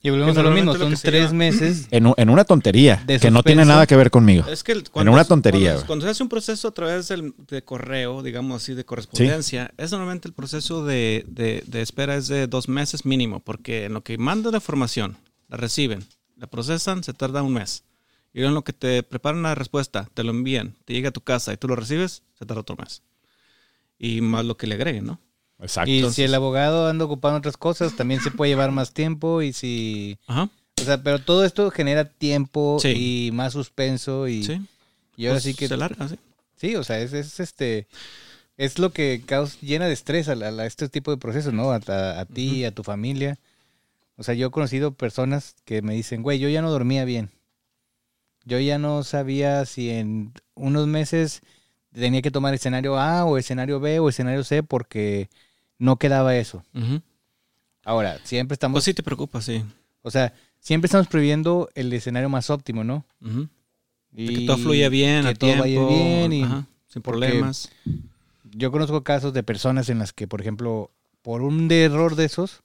Y volvemos a lo mismo, lo son tres meses. En, en una tontería De que no tiene nada que ver conmigo. Es que el- una es- tontería, Cuando, se hace un proceso a través del, de correo, digamos así, de correspondencia, es normalmente el proceso de, de- de espera es de dos meses mínimo, porque en lo que mandan la información, la reciben, la procesan, se tarda un mes. Y luego en lo que te preparan la respuesta, te lo envían, te llega a tu casa y tú lo recibes, se tarda otro mes. Y más lo que le agreguen, ¿no? Exacto. Y si el abogado anda ocupando otras cosas, también se puede llevar más tiempo. Y si. Ajá. O sea, pero todo esto genera tiempo Sí. y más suspenso. Y, Sí. y ahora Pues sí que. Se larga, sí. Sí, o sea, es, es este. Es lo que caus- llena de estrés a, la- a este tipo de procesos, ¿no? A, a- a ti, a tu familia. O sea, yo he conocido personas que me dicen, güey, yo ya no dormía bien. Yo ya no sabía si en unos meses tenía que tomar escenario A o escenario B o escenario C porque no quedaba eso. Ahora, siempre estamos, Pues sí te preocupa, sí. o sea, siempre estamos previendo el escenario más óptimo, ¿no? Y que todo fluya bien, que a todo vaya bien y ajá, sin problemas. yo conozco casos de personas en las que, por ejemplo, por un error de esos,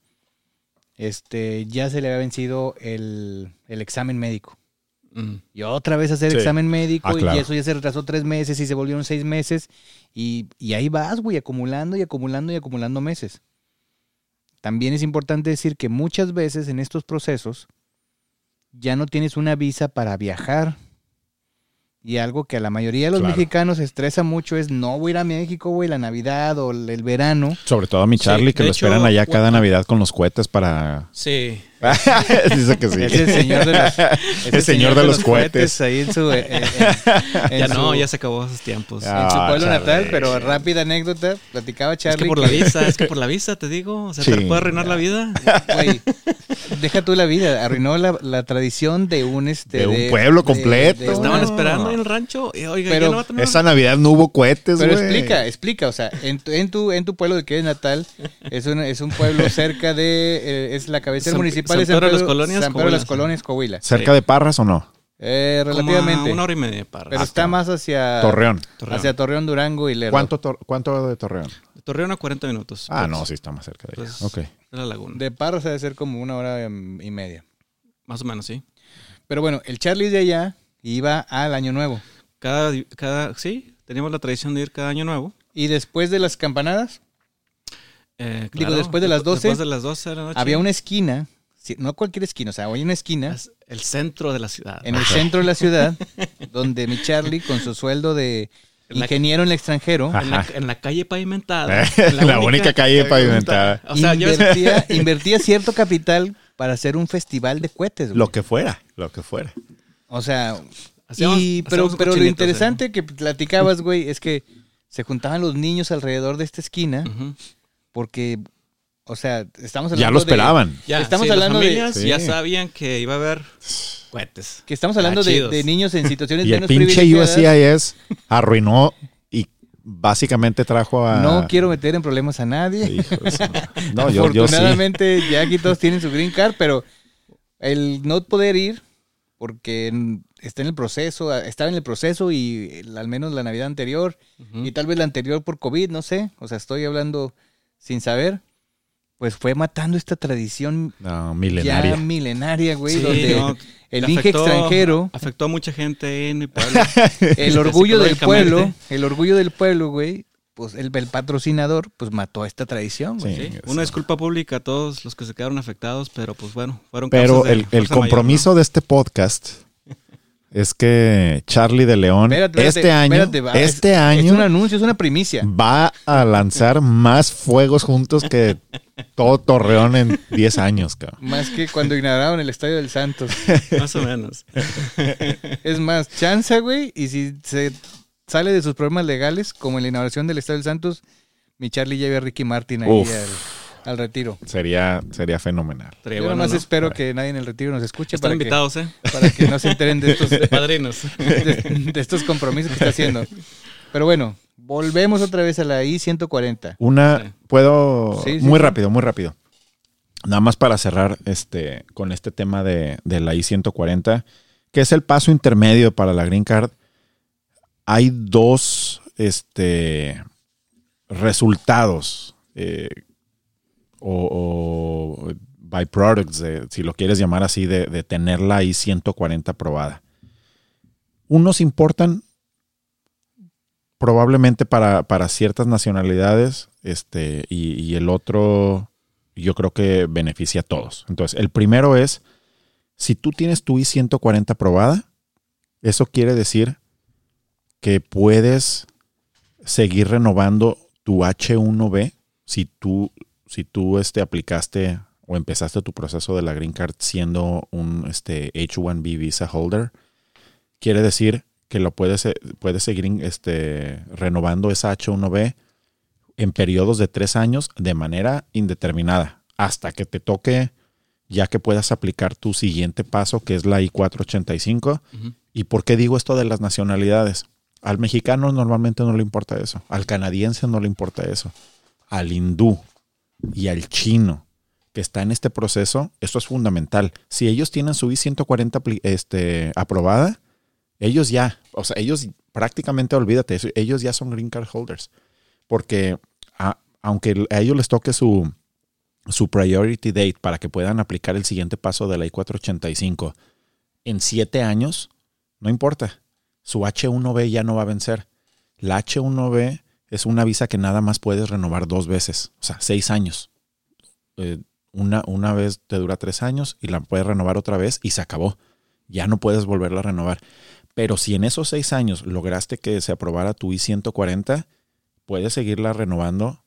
este, ya se le había vencido el, el examen médico. Mm. Y otra vez hacer Sí. examen médico Ah, claro. y eso ya se retrasó tres meses y se volvieron seis meses. Y, y ahí vas, güey, acumulando y acumulando y acumulando meses. También es importante decir que muchas veces en estos procesos ya no tienes una visa para viajar. Y algo que a la mayoría de los Claro. mexicanos estresa mucho es no voy a ir a México, güey, la Navidad o el, verano. Sobre todo a mi Sí, Charlie, que lo hecho, esperan allá cada. Navidad con los cohetes para... Sí. Dice que sí. Es el señor de los, es El señor de los cohetes. ahí en su, en- en- en Ya no, ya se acabó esos tiempos. Ah, en su pueblo Charlie. natal, pero rápida anécdota, platicaba es Charlie. que por la visa, es que por la visa, te digo. O sea, Sí, te puede arruinar ya. la vida. Güey, deja tú la vida, arruinó la, la tradición de un este De un pueblo completo. Estaban esperando en el rancho. Y, oiga, Pero ya no va a tener. Esa Navidad no hubo cohetes. Pero explica, explica, o sea, en tu, en tu, en tu pueblo de que es natal, es un, es un pueblo cerca de, eh, es la cabecera San- municipal San de San Pedro de las Colonias, San Pedro de las. Colonias, Coahuila. ¿Cerca de Parras o no? Eh, como a relativamente. una hora y media para. pero está más hacia Torreón. Torreón. hacia Torreón, Durango y Lerdo. ¿Cuánto, tor- ¿Cuánto de Torreón? Torreón a 40 minutos. Ah, pues, no, sí está más cerca de allá. Pues- ok. De la laguna. De Parras debe ser como una hora em, y media. Más o menos, sí. Pero bueno, el Charlie de allá iba al Año Nuevo. Cada, cada, sí, teníamos la tradición de ir cada año nuevo. Y después de las campanadas, Eh, Digo, después de las 12, Después de las 12 de la noche. había una esquina no cualquier esquina, o sea, hay una esquina Es el centro de la ciudad. en el centro de la ciudad donde mi Charlie con su sueldo de En ingeniero en el extranjero. En la, en calle pavimentada. La única calle pavimentada. O sea, yo invertía, invertía cierto capital para hacer un festival de cohetes. güey. Lo que fuera, lo que fuera. O sea, Hacíamos- y, pero, pero lo interesante que platicabas, güey, es que se juntaban los niños alrededor de esta esquina porque, o sea, estamos hablando Ya lo de- esperaban. Ya, Estamos sí, hablando de- Sí. ya sabían que iba a haber cohetes. que estamos hablando de, niños en situaciones Y el menos pinche privilegiadas. USCIS arruinó y básicamente trajo a... No quiero meter en problemas a nadie. No, yo, yo sí. Afortunadamente ya aquí todos tienen su green card, pero el no poder ir porque está en el proceso, estaba en el proceso y el- al menos la Navidad anterior y tal vez la anterior por COVID, no sé, o sea, estoy hablando sin saber, pues fue matando esta tradición No, ya milenaria. milenaria, güey, Sí, donde no, el Inge afectó- extranjero, Afectó a mucha gente en mi pueblo. el orgullo del pueblo, el orgullo del pueblo, güey, pues el, el patrocinador, pues mató esta tradición, güey. Sí. Sí, Una disculpa pública a todos los que se quedaron afectados, pero pues bueno, fueron Pero causas de el, el mayor, compromiso de este podcast es que Charlie de León Espérate, espérate, este año, espérate, va, este es- año Es un anuncio, es una primicia. va a lanzar más fuegos juntos que todo Torreón en 10 años, cabrón. Más que cuando inauguraron el Estadio del Santos. Más o menos. Es más, chanza, güey. Y si se sale de sus problemas legales, como en la inauguración del Estadio del Santos, mi Charlie lleve a Ricky Martin ahí Uf. al, al retiro. Sería, sería fenomenal. Estaría Yo bueno, nomás ¿no? espero que nadie en el retiro nos escuche Están para que, invitados, ¿eh? para que no se enteren de estos, De padrinos. de, de estos compromisos que está haciendo. Pero bueno, volvemos otra vez a la I-140. Una, Sí. puedo, Sí, sí, muy sí. rápido, muy rápido. Nada más para cerrar este, con este tema de, de la I-140, que es el paso intermedio para la Green Card. Hay dos este, resultados eh, o, o byproducts, si lo quieres llamar así, de, de tener la I-140 aprobada. Unos importan probablemente para, para ciertas nacionalidades este, y, y el otro yo creo que beneficia a todos. Entonces, el primero es, si tú tienes tu I-140 aprobada, eso quiere decir que puedes seguir renovando tu H1B si tú, si tú este, aplicaste o empezaste tu proceso de la Green Card siendo un este, H1B visa holder. Quiere decir que lo puedes, eh, puedes seguir este, renovando esa H1B en periodos de tres años de manera indeterminada, hasta que te toque ya que puedas aplicar tu siguiente paso, que es la I-485. Ujú. ¿Y por qué digo esto de las nacionalidades? Al mexicano normalmente no le importa eso, al canadiense no le importa eso, al hindú y al chino que está en este proceso, esto es fundamental. Si ellos tienen su I-140 apli- este, aprobada, ellos ya, o sea, ellos prácticamente olvídate, ellos ya son green card holders. Porque aunque a ellos les toque su, su priority date para que puedan aplicar el siguiente paso de la I-485 en siete años, no importa. Su H1B ya no va a vencer. La H1B es una visa que nada más puedes renovar dos veces, o sea, seis años. Eh, una, una vez te dura tres años y la puedes renovar otra vez y se acabó. Ya no puedes volverla a renovar. Pero si en esos seis años lograste que se aprobara tu I-140, puedes seguirla renovando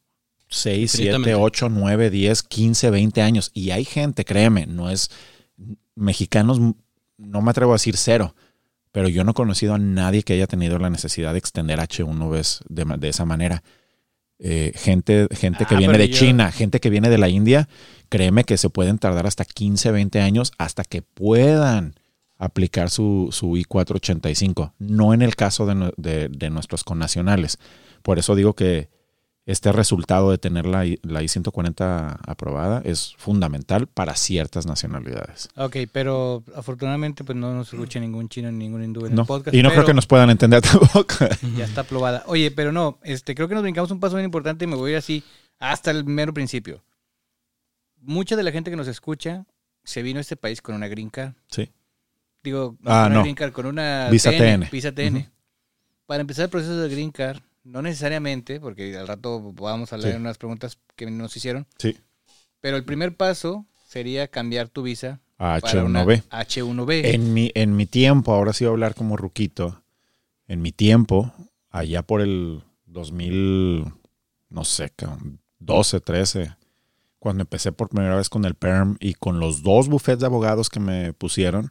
6, 7, Infinitamente. 8, 9, 10, 15, 20 años. Y hay gente, créeme, no es mexicanos, no me atrevo a decir cero, pero yo no he conocido a nadie que haya tenido la necesidad de extender H1Bs de, esa manera. Eh, gente gente que Ah, viene de yo- China, gente que viene de la India, créeme que se pueden tardar hasta 15, 20 años hasta que puedan aplicar su, su I-485, no en el caso de, de- de nuestros connacionales. Por eso digo que este resultado de tener la, la I-140 aprobada es fundamental para ciertas nacionalidades. Ok, pero afortunadamente pues no nos escucha ningún chino ni ningún hindú en No, el podcast. y no creo que nos puedan entender tampoco. Ya está aprobada. Oye, pero no, este, creo que nos brincamos un paso bien importante y me voy a ir así hasta el mero principio. Mucha de la gente que nos escucha se vino a este país con una green card. Sí. Digo, Ah, con una green card, con una Visa TN. Visa TN. Para empezar el proceso de green card, no necesariamente, porque al rato vamos a hablar Sí. en unas preguntas que nos hicieron, Sí. pero el primer paso sería cambiar tu visa A para una H1B. H1B. En mi, en mi tiempo, ahora sí voy a hablar como ruquito. En mi tiempo, allá por el 2000, no sé, cabrón, 12, 13, cuando empecé por primera vez con el PERM y con los dos bufetes de abogados que me pusieron,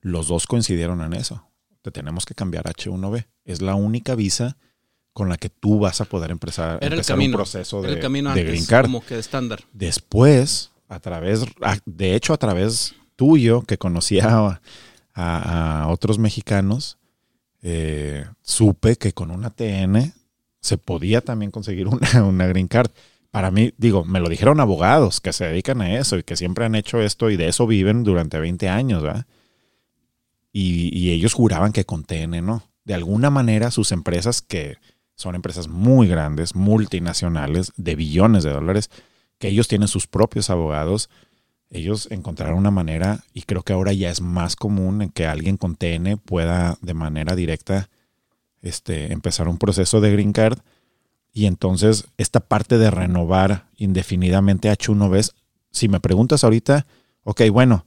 los dos coincidieron en eso. Te tenemos que cambiar a H1B. Es la única visa con la que tú vas a poder empezar, Era el camino. un proceso Era de, el camino de green card. como que de estándar. Después, a través, de hecho, a través tuyo, que conocía a, a- a otros mexicanos, eh, supe que con una TN se podía también conseguir una, una green card. Para mí, digo, me lo dijeron abogados que se dedican a eso y que siempre han hecho esto y de eso viven durante 20 años, ¿verdad? Y, y ellos juraban que con TN no. De alguna manera, sus empresas, que son empresas muy grandes, multinacionales, de billones de dólares, que ellos tienen sus propios abogados, ellos encontraron una manera, y creo que ahora ya es más común en que alguien con TN pueda de manera directa este, empezar un proceso de green card. Y entonces esta parte de renovar indefinidamente H1Bs, si me preguntas ahorita, ok, bueno,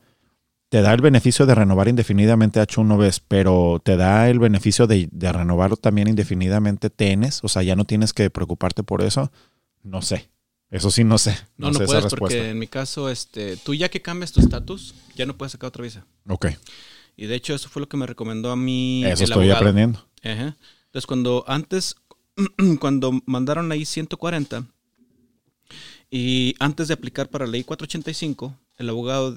te da el beneficio de renovar indefinidamente H1Bs, pero te da el beneficio de, de renovarlo también indefinidamente TNs, o sea, ya no tienes que preocuparte por eso. No sé. Eso sí, no sé. No, No, no, sé esa puedes respuesta. porque en mi caso, este, tú ya que cambias tu estatus, ya no puedes sacar otra visa. Ok, Y de hecho eso fue lo que me recomendó a mí eso el estoy abogado. aprendiendo. Ajá. Entonces cuando antes, cuando mandaron la I-140 y antes de aplicar para la I-485, el abogado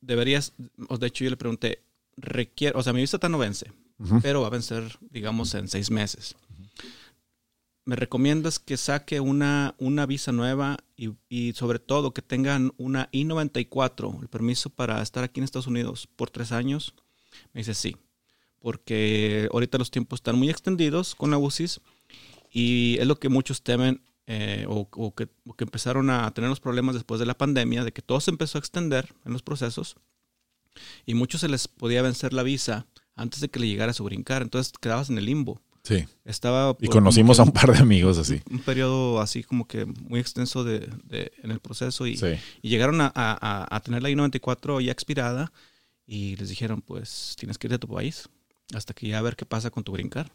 deberías, o de hecho yo le pregunté, requiere, o sea, mi visa está no vence, pero va a vencer, digamos, en seis meses. Me recomiendas que saque una, una visa nueva y, y sobre todo que tengan una I-94, el permiso para estar aquí en Estados Unidos por tres años. Me dice sí, porque ahorita los tiempos están muy extendidos con la UCIS y es lo que muchos temen eh, o, o que, o que empezaron a tener los problemas después de la pandemia, de que todo se empezó a extender en los procesos y muchos se les podía vencer la visa antes de que le llegara su brincar, entonces quedabas en el limbo. Sí. Estaba Y conocimos a un par de amigos así. un, un periodo así como que muy extenso de, de- en el proceso y, Sí. y llegaron a, a- a- a tener la I-94 ya expirada y les dijeron, pues tienes que ir de tu país hasta que ya a ver qué pasa con tu brincar.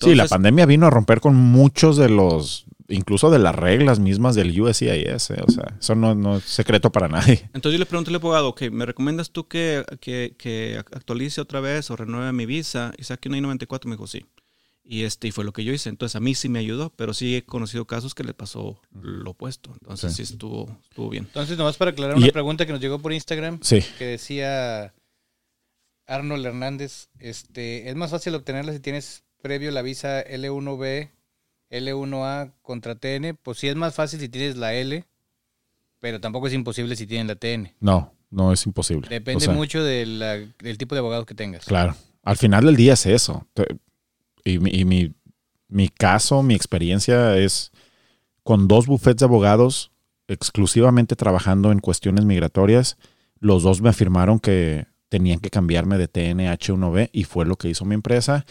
Sí, la pandemia vino a romper con muchos de los, incluso de las reglas mismas del USCIS. eh, O sea, eso no, no es secreto para nadie. Entonces yo le pregunté al abogado, ok, ¿me recomiendas tú que, que, que actualice otra vez o renueve mi visa y saque una I-94? Me dijo, sí. Y este y fue lo que yo hice. Entonces a mí sí me ayudó, pero sí he conocido casos que le pasó lo opuesto. Entonces sí, Sí. estuvo, estuvo bien. Entonces, nomás para aclarar Y- una pregunta que nos llegó por Instagram, Sí. que decía Arnold Hernández, este, es más fácil obtenerla si tienes previo la visa L1B, L1A contra TN, pues sí es más fácil si tienes la L, pero tampoco es imposible si tienes la TN. No, no es imposible. Depende O sea, mucho de la- del tipo de abogado que tengas. Claro. Al final del día es eso. Y, mi, y mi, mi caso, mi experiencia es con dos bufetes de abogados exclusivamente trabajando en cuestiones migratorias. Los dos me afirmaron que tenían que cambiarme de TNH1B y fue lo que hizo mi empresa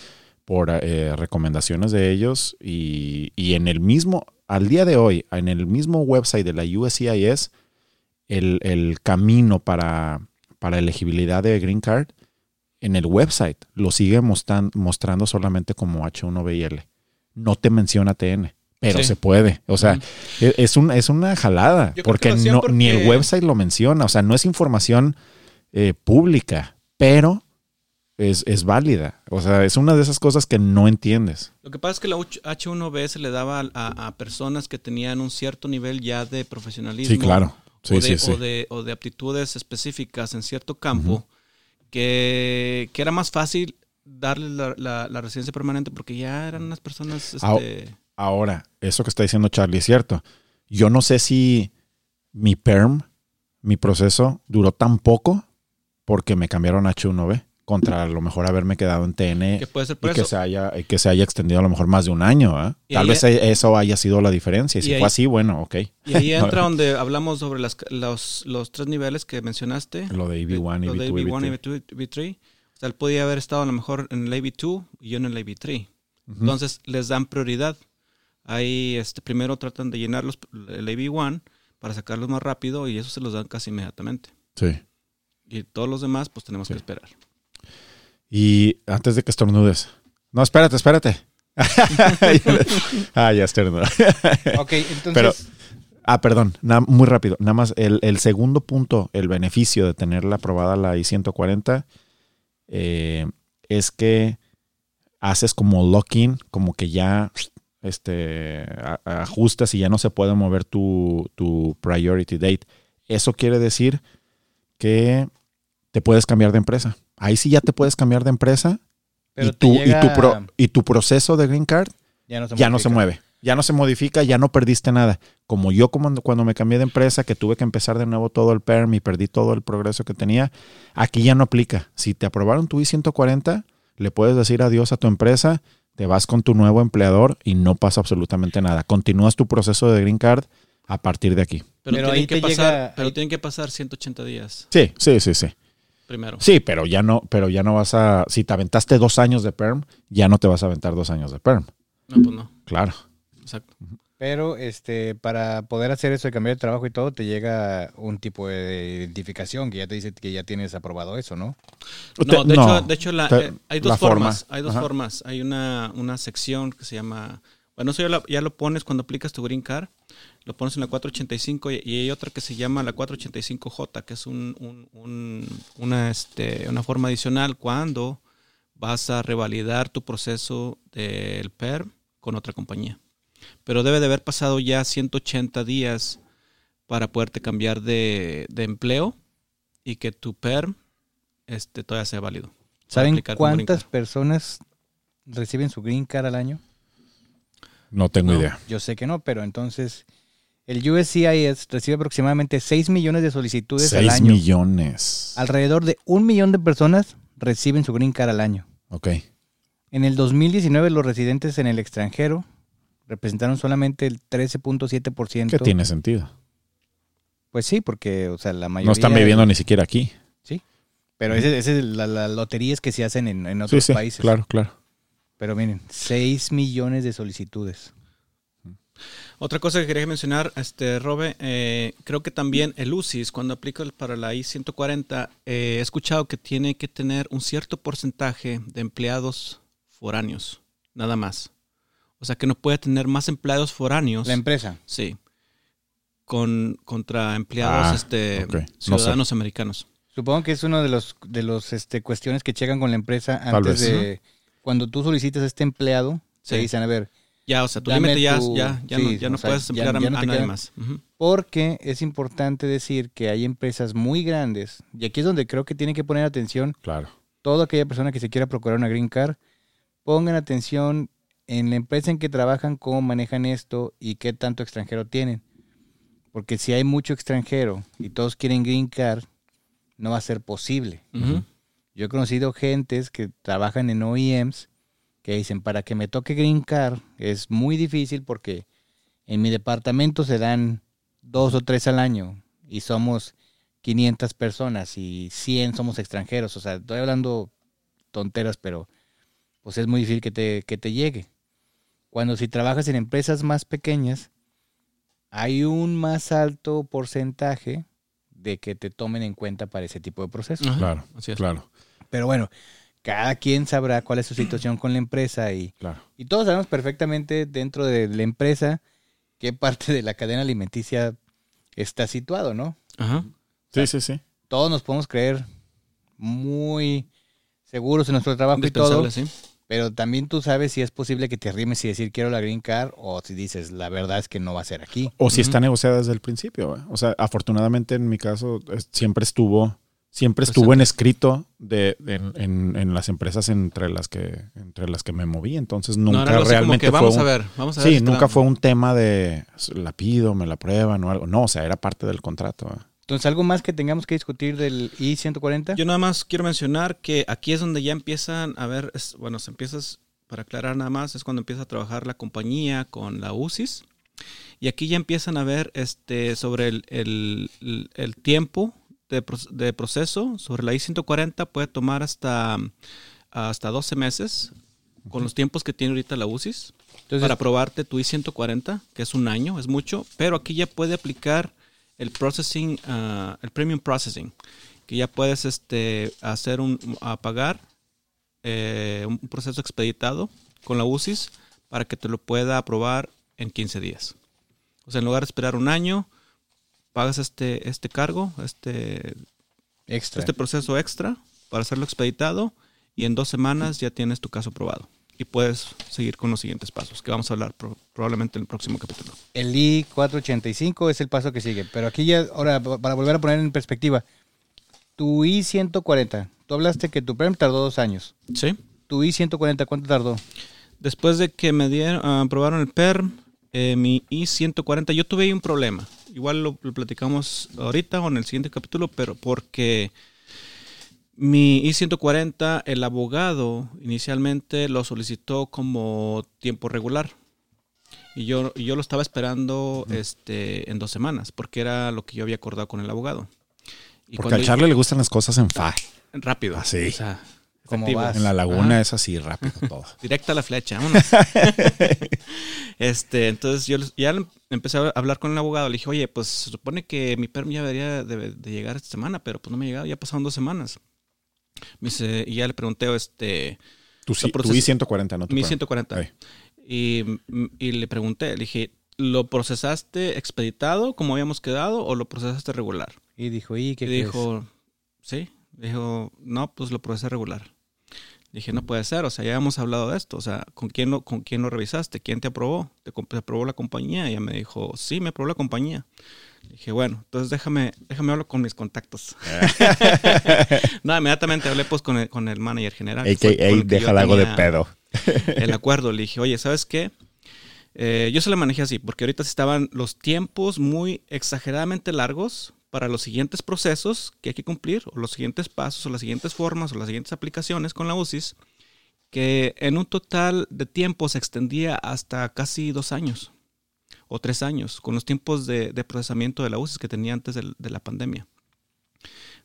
por eh, recomendaciones de ellos. Y, y en el mismo, al día de hoy, en el mismo website de la USCIS, el, el camino para, para elegibilidad de Green Card en el website lo sigue mostran- mostrando solamente como H1BL. No te menciona TN, pero Sí. se puede. O sea, e- es, un, es una jalada, porque, ni el website lo menciona. O sea, no es información eh, pública, pero es, es válida. O sea, es una de esas cosas que no entiendes. Lo que pasa es que la H- H1B se le daba a, personas que tenían un cierto nivel ya de profesionalismo. Sí, claro. Sí, o, de, sí, sí. o de- o de aptitudes específicas en cierto campo, que, que era más fácil darle la, la- la residencia permanente porque ya eran unas personas... Este, Ahora, eso que está diciendo Charlie es cierto. Yo no sé si mi PERM, mi proceso, duró tan poco porque me cambiaron a H1B contra a lo mejor haberme quedado en TN que puede ser y que eso. se haya y que se haya extendido a lo mejor más de un año. Y Tal vez e- eso haya sido la diferencia. Y si y ahí- fue así, bueno, ok. Y ahí entra donde hablamos sobre las, los, los tres niveles que mencionaste. Lo de EB1, Lo de EB2, EB1, EB3. EB2, EB3. O sea, él podía haber estado a lo mejor en el EB2 y yo en el EB3. Ujú. Entonces les dan prioridad. Ahí este, primero tratan de llenar los, el EB1 para sacarlos más rápido y eso se los dan casi inmediatamente. Sí. Y todos los demás, pues tenemos Sí. que esperar. Y antes de que estornudes. No, espérate, espérate. ah, ya estornudó. Ok, entonces. Pero- Ah, perdón, na- muy rápido. Nada más el, el segundo punto, el beneficio de tenerla aprobada la I-140, eh, es que haces como lock-in, como que ya este, a- ajustas y ya no se puede mover tu, tu priority date. Eso quiere decir que te puedes cambiar de empresa. Ahí sí ya te puedes cambiar de empresa pero y, tu, llega- y, tu pro- y tu proceso de green card ya no se, ya no se modifica. mueve, ya no se modifica, ya no perdiste nada. Como yo como cuando me cambié de empresa, que tuve que empezar de nuevo todo el PERM y perdí todo el progreso que tenía, aquí ya no aplica. Si te aprobaron tu I-140, le puedes decir adiós a tu empresa, te vas con tu nuevo empleador y no pasa absolutamente nada. Continúas tu proceso de green card a partir de aquí. Pero, Pero tienen, ahí que pasar, llega- pero ahí- tienen que pasar 180 días Sí, sí, sí, sí. Primero. Sí, pero ya no, pero ya no vas a, si te aventaste dos años de PERM, ya no te vas a aventar dos años de PERM. No, pues no. Claro. Exacto. Pero este, para poder hacer eso de cambiar de trabajo y todo, te llega un tipo de identificación que ya te dice que ya tienes aprobado eso, ¿no? No, de no, hecho, de hecho la- te- eh, hay dos la forma. formas. Hay dos Ajá. formas. Hay una, una sección que se llama. Bueno, eso ya lo, ya lo pones cuando aplicas tu Green Card. Lo pones en la 485 y, y hay otra que se llama la 485J, que es un, un- un- una, este, una forma adicional cuando vas a revalidar tu proceso del PERM con otra compañía. Pero debe de haber pasado ya 180 días para poderte cambiar de, de empleo y que tu PERM este, todavía sea válido. ¿Saben cuántas personas reciben su green card al año? No tengo No. idea. Yo sé que no, pero entonces el USCIS recibe aproximadamente 6 millones de solicitudes al 6 año. millones. Alrededor de un millón de personas reciben su green card al año. Ok. En el 2019 los residentes en el extranjero representaron solamente el 13.7%. Que tiene sentido. Pues sí, porque o sea, la mayoría No están viviendo ni siquiera aquí. Pero ese, ese es la, la loterías que se hacen en, en Sí, otros sí, países. claro, claro. Pero miren, 6 millones de solicitudes. Otra cosa que quería mencionar, este, Robe, eh, creo que también el UCIS, cuando aplica el- para la I-140, eh, he escuchado que tiene que tener un cierto porcentaje de empleados foráneos, nada más. O sea, que no puede tener más empleados foráneos. La empresa. Sí. Con, contra empleados Ah, este, ok. No sé. ciudadanos americanos. Supongo que es uno de los de los este, cuestiones que checan con la empresa Tal antes vez. de cuando tú solicitas a este empleado, te Sí. dicen, a ver, Ya, o sea, tu límite ya, tu- ya, ya sí, no, ya no o sea, puedes emplear a- ya no a, te nadie queda- más. Porque es importante decir que hay empresas muy grandes, y aquí es donde creo que tienen que poner atención Claro. toda aquella persona que se quiera procurar una green card, pongan atención en la empresa en que trabajan, cómo manejan esto y qué tanto extranjero tienen. Porque si hay mucho extranjero y todos quieren green card, no va a ser posible. Yo he conocido gentes que trabajan en OEMs que dicen, para que me toque green card es muy difícil porque en mi departamento se dan dos o tres al año y somos 500 personas y 100 somos extranjeros. O sea, estoy hablando tonteras, pero pues es muy difícil que te, que te llegue. Cuando si trabajas en empresas más pequeñas, hay un más alto porcentaje de que te tomen en cuenta para ese tipo de procesos. Ajá, Claro, así es. claro, Pero bueno, cada quien sabrá cuál es su situación con la empresa y, claro. y todos sabemos perfectamente dentro de la empresa qué parte de la cadena alimenticia está situado, ¿no? Ajá. Sí, sí, sí. Todos nos podemos creer muy seguros en nuestro trabajo y todo, sí. pero también tú sabes si es posible que te arrimes y decir quiero la green card o si dices la verdad es que no va a ser aquí. O si está negociada desde el principio. ¿eh? O sea, afortunadamente en mi caso es- siempre estuvo, siempre Presente. estuvo en escrito de, en, en- en las empresas entre las que, entre las que me moví. Entonces nunca realmente que fue vamos un- a ver, vamos a ver. Sí, si nunca está- fue un tema de la pido, me la prueban o algo. No, o sea, era parte del contrato. Entonces, ¿algo más que tengamos que discutir del I-140? Yo nada más quiero mencionar que aquí es donde ya empiezan a ver, es- bueno, se empiezas, para aclarar nada más, es cuando empieza a trabajar la compañía con la UCIS. Y aquí ya empiezan a ver este, sobre el, el- el- el tiempo de, de proceso. Sobre la I-140 puede tomar hasta, hasta 12 meses con los tiempos que tiene ahorita la UCIS. Entonces, para probarte tu I-140, que es un año, es mucho, pero aquí ya puede aplicar el processing, ah, el premium processing, que ya puedes este, hacer un, a pagar eh, un proceso expeditado con la UCIS para que te lo pueda aprobar en 15 días. O sea, en lugar de esperar un año, pagas este, este cargo, este, Extra. este proceso extra para hacerlo expeditado y en dos semanas ya tienes tu caso aprobado. Y puedes seguir con los siguientes pasos, que vamos a hablar pro- probablemente en el próximo capítulo. El I-485 es el paso que sigue. Pero aquí ya, ahora, pa- para volver a poner en perspectiva, tu I-140, tú hablaste que tu PERM tardó dos años. ¿Sí? Tu I-140, ¿cuánto tardó? Después de que me dieron, ah, aprobaron el PERM, eh, mi I-140, yo tuve ahí un problema. Igual lo, lo platicamos ahorita o en el siguiente capítulo, pero porque mi I-140, el abogado inicialmente lo solicitó como tiempo regular. Y yo, y yo lo estaba esperando este, en dos semanas, porque era lo que yo había acordado con el abogado. Y Porque al Charlie le gustan las cosas en fa. Rápido. Así. O sea, ¿Cómo efectivo. vas? En la laguna Ajá. es así, rápido todo. Directa a la flecha, vámonos. este, entonces yo ya empecé a hablar con el abogado. Le dije, oye, pues se supone que mi permiso ya debería de, de llegar esta semana, pero pues no me ha llegado, ya pasaron dos semanas. Me dice, y ya le pregunté, este, Tu, tu I-140, no tu mi Perm. 140. Ahí. Y, y le pregunté, le dije, ¿lo procesaste expeditado como habíamos quedado o lo procesaste regular? Y dijo, ¿y qué Y dijo, sí. Dijo, no, pues lo procesé regular. Dije, no puede ser, o sea, ya hemos hablado de esto, o sea, ¿con quién lo, con quién lo revisaste? ¿Quién te aprobó? ¿Te, aprobó la compañía? Y ella me dijo, sí, me aprobó la compañía. Dije, bueno, entonces déjame, déjame hablar con mis contactos. no, inmediatamente hablé pues con el, con el manager general. el que déjala algo de pedo. El acuerdo, le dije, oye, ¿sabes qué? Eh, yo se la manejé así, porque ahorita estaban los tiempos muy exageradamente largos para los siguientes procesos que hay que cumplir, o los siguientes pasos, o las siguientes formas, o las siguientes aplicaciones con la UCIS, que en un total de tiempo se extendía hasta casi dos años o tres años, con los tiempos de, procesamiento de la UCIS que tenía antes de, la pandemia.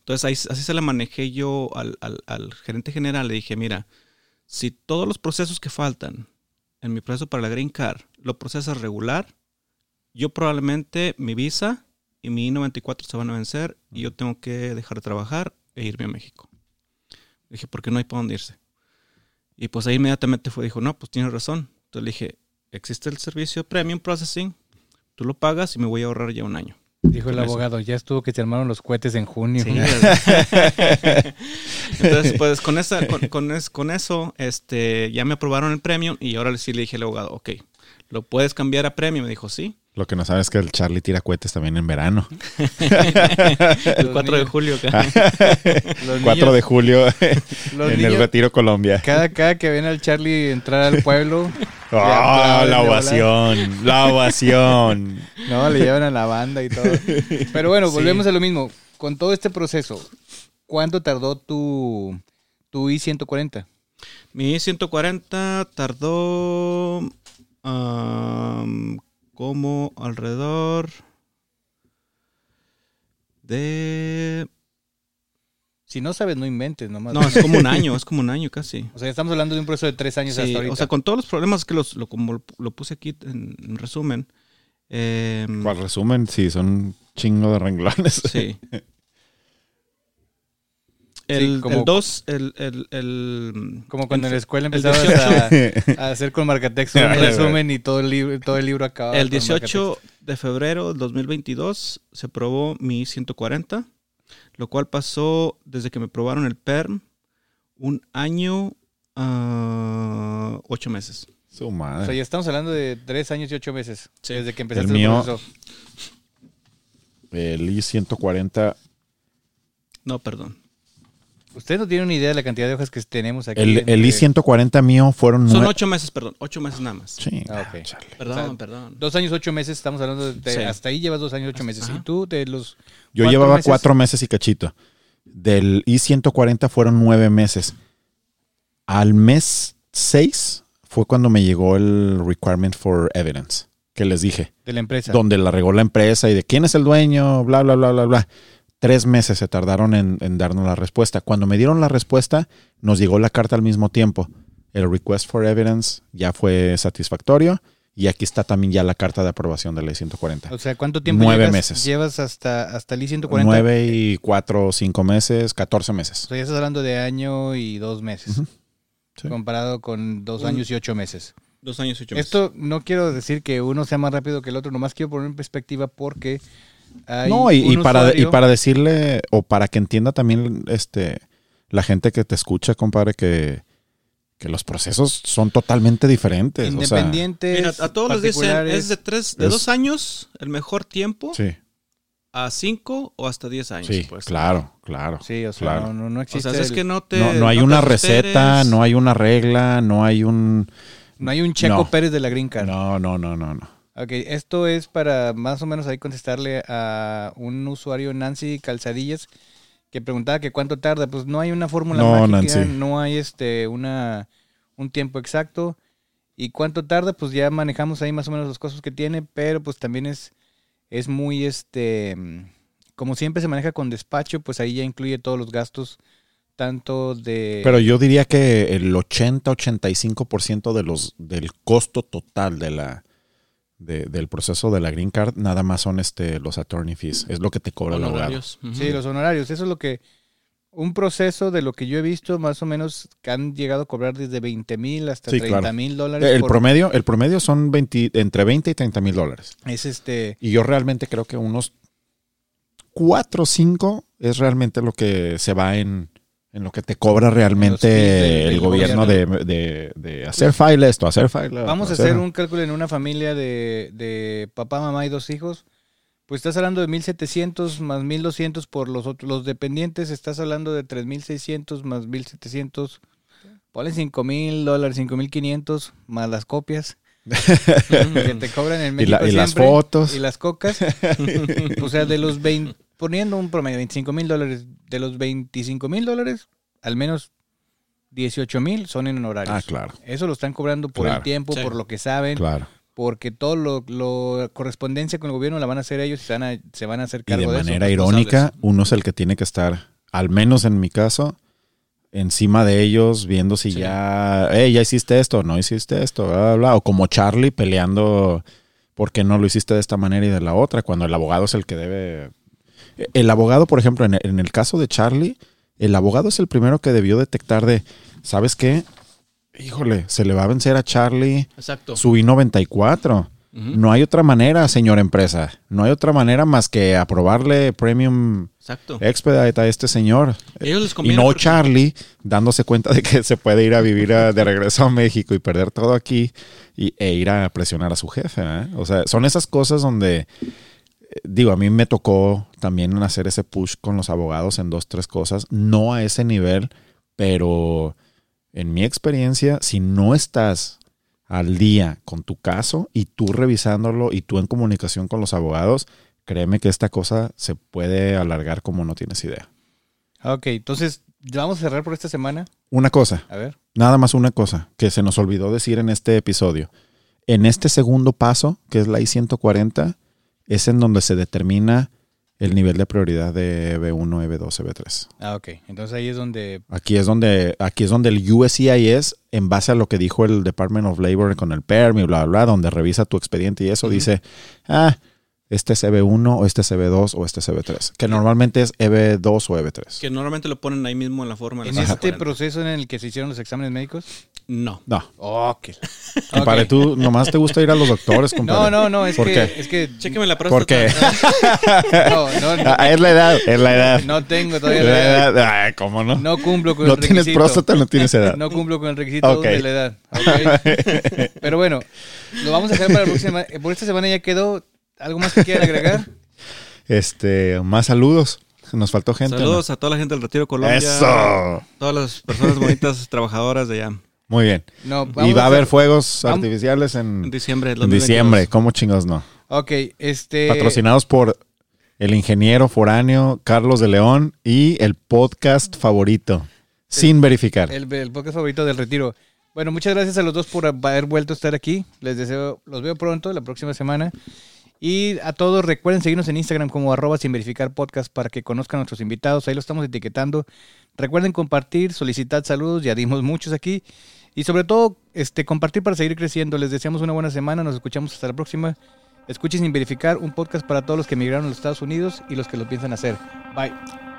Entonces así se la manejé yo al, al- al gerente general, le dije, mira, si todos los procesos que faltan en mi proceso para la Green Card lo procesas regular, yo probablemente mi visa y mi I-94 se van a vencer y yo tengo que dejar de trabajar e irme a México. Dije, porque no hay para dónde irse. Y pues ahí inmediatamente fue, dijo, no, pues tienes razón. Entonces le dije, existe el servicio Premium Processing, tú lo pagas y me voy a ahorrar ya un año. Dijo el con eso. abogado, ya estuvo que se armaron los cohetes en junio. Sí, Entonces, pues con, esa, con, con es- con eso, este, ya me aprobaron el premium y ahora sí le dije al abogado, ok, ¿lo puedes cambiar a premium? Me dijo, sí. Lo que no sabes es que el Charlie tira cohetes también en verano. El Los 4 de julio. acá. Los 4 de julio los en niños- el Retiro Colombia. Cada, cada que ven al Charlie entrar al pueblo, ¡Ah, aplauden la ovación! ¡La ovación! no, le llevan a la banda y todo. Pero bueno, volvemos a lo mismo. Con todo este proceso, ¿cuánto tardó tu, tu I-140? Mi 140 tardó como alrededor de... Si no sabes, no inventes nomás. No, es como un año, es como un año casi. O sea, estamos hablando de un proceso de tres años Sí, hasta ahorita. o sea, con todos los problemas que los, lo, como lo puse aquí en, en resumen. Para resumen, sí, son un chingo de renglones. Sí. El, como- el 2, el, el, el- Como cuando en la el- escuela el empezabas 18, a, a hacer con marcatexto un resumen y todo el libro, todo el libro acababa. el con 18 de febrero del 2022 se aprobó mi 140, lo cual pasó desde que me aprobaron el PERM un año, ah, ocho meses. Su O sea, madre. ya estamos hablando de tres años y ocho meses. Sí. Desde que empezaste El el, mío- proceso. El I-140. No, perdón. Ustedes no tienen una idea de la cantidad de hojas que tenemos aquí. El, el I-140 mío fueron Son ocho meses, perdón. Ocho meses nada más. Sí, Ah. Perdón, O sea, perdón. Dos años, ocho meses, estamos hablando de... Sí. Hasta ahí llevas dos años, ocho meses. Ajá. Y tú, de los... Yo ¿Cuatro llevaba meses? cuatro meses y cachito. Del I-140 fueron nueve meses. Al mes seis fue cuando me llegó el requirement for evidence, que les dije, De la empresa. donde la regó la empresa y de quién es el dueño, bla, bla, bla, bla, bla. Tres meses se tardaron en, en darnos la respuesta. Cuando me dieron la respuesta, nos llegó la carta al mismo tiempo. El request for evidence ya fue satisfactorio Y aquí está también ya la carta de aprobación de ley 140. O sea, ¿cuánto tiempo Nueve llevas, meses. llevas hasta, hasta el I-140? 9 y 4, 5 meses, 14 meses. O sea, ya estás hablando de año y dos meses. Sí. Comparado con dos Un- años y ocho meses. Dos años y ocho meses. Esto no quiero decir que uno sea más rápido que el otro, nomás quiero poner en perspectiva porque No, y, para, y para decirle, o para que entienda también este la gente que te escucha, compadre, que, que los procesos son totalmente diferentes. O sea, independientes, Mira, a todos les dicen, es de tres, de Es- dos años el mejor tiempo, sí, a cinco o hasta diez años. sí, pues. claro, claro. Sí, o sea, claro. no, no, no O existe. sea, es que no te. no, no hay una receta, no hay una regla, no hay un... no hay un Checo no. Pérez de la Green Card. No, no, no, no, no. Ok, esto es para más o menos ahí contestarle a un usuario, Nancy Calzadillas, que preguntaba que cuánto tarda. Pues no hay una fórmula No, mágica, Nancy. no hay este una un tiempo exacto. Y cuánto tarda, pues ya manejamos ahí más o menos los costos que tiene, pero pues también es, es muy este como siempre se maneja con despacho, pues ahí ya incluye todos los gastos, tanto de Pero yo diría que el 80-85% de los, del costo total de la, de- del proceso de la Green Card nada más son este, los attorney fees. Es lo que te cobra el abogado. Honorarios. Ujú. Sí, los honorarios. Eso es lo que. Un proceso de lo que yo he visto, más o menos, que han llegado a cobrar desde 20 mil hasta Sí, 30 claro. mil dólares. El por- promedio, el promedio son 20 entre 20 y 30 mil dólares. Es este. Y yo realmente creo que unos 4 o 5 es realmente lo que se va en, en lo que te cobra realmente el gobierno de, de- de hacer file esto, hacer file. Vamos a hacer un cálculo en una familia de, de papá, mamá y dos hijos. Pues estás hablando de 1700 más 1200 por los otros, los dependientes. Estás hablando de 3600 más 1700. Ponle 5000 dólares, 5500 más las copias que te cobran en Y, México. la- y las fotos. y las cocas. o sea, de los 20, poniendo un promedio, 25 mil dólares, de los 25 mil dólares, al menos 18 mil son en honorarios. Ah, claro, Eso lo están cobrando por Claro. el tiempo, Sí. por lo que saben, claro. porque todo lo, lo- correspondencia con el gobierno la van a hacer ellos y se van a, se van a hacer Y cargo de de, manera eso. irónica, uno es el que tiene que estar, al menos en mi caso, encima de ellos, viendo si Sí. ya, hey, ya hiciste esto, no hiciste esto, bla, bla, bla. O como Charlie peleando, ¿por qué no lo hiciste de esta manera y de la otra? Cuando el abogado es el que debe. El abogado, por ejemplo, en el, en el caso de Charlie, el abogado es el primero que debió detectar de, ¿sabes qué? Híjole, se le va a vencer a Charlie Exacto. su I-94. Ujú. No hay otra manera, señor empresa. No hay otra manera más que aprobarle premium Exacto. expedite a este señor. Ellos les Y no porque- Charlie dándose cuenta de que se puede ir a vivir a- de regreso a México y perder todo aquí y, e ir a presionar a su jefe. ¿eh? O sea, son esas cosas donde, digo, a mí me tocó también hacer ese push con los abogados en dos, tres cosas. No a ese nivel, pero en mi experiencia, si no estás al día con tu caso y tú revisándolo y tú en comunicación con los abogados, créeme que esta cosa se puede alargar como no tienes idea. Ok, entonces, ¿ya vamos a cerrar por esta semana? Una cosa, A ver. nada más una cosa que se nos olvidó decir en este episodio. En este segundo paso, que es la I-140, es en donde se determina el nivel de prioridad de EB1, EB2, EB3. Ah, ok. Entonces ahí es donde... Aquí es donde, aquí es donde el USCIS, en base a lo que dijo el Department of Labor con el PERM y bla, bla, bla, donde revisa tu expediente y eso, dice, ah, este es EB1 o este es EB2 o este es EB3, que normalmente es EB2 o EB3. Que normalmente lo ponen ahí mismo en la forma. de En este 140. proceso en el que se hicieron los exámenes médicos. No. No, Ok. compadre, Ok. tú nomás te gusta ir a los doctores, compadre. No, no, no, es ¿Por que... qué? Es que Chéqueme la ¿Por qué? no, no, no, Ah, es la edad, es la edad. no tengo todavía La la edad. edad, ay, ¿cómo no? No cumplo con No el tienes requisito. próstata, no tienes edad. No cumplo con el requisito de la edad. ok. Pero bueno, lo vamos a dejar para la próxima. eh, Por esta semana ya quedó. ¿Algo más que quieran agregar? Este, más saludos. Nos faltó gente. ¿no? Saludos a toda la gente del Retiro Colombia. Eso. Todas las personas bonitas trabajadoras de allá. Muy bien. No, Y va a haber fuegos vamos- artificiales En en, diciembre en 2022. diciembre. ¿Cómo chingos no? Ok, este. Patrocinados por el ingeniero foráneo Carlos de León y el podcast favorito. Sin verificar. El, el podcast favorito del retiro. Bueno, muchas gracias a los dos por haber vuelto a estar aquí. Les deseo, los veo pronto, la próxima semana. Y a todos recuerden seguirnos en Instagram como arroba sin verificar podcast para que conozcan a nuestros invitados. Ahí lo estamos etiquetando. Recuerden compartir, solicitar saludos, ya dimos muchos aquí. Y sobre todo, este, compartir para seguir creciendo. Les deseamos una buena semana. Nos escuchamos hasta la próxima. Escuchen sin verificar un podcast para todos los que emigraron a los Estados Unidos y los que lo piensan hacer. Bye.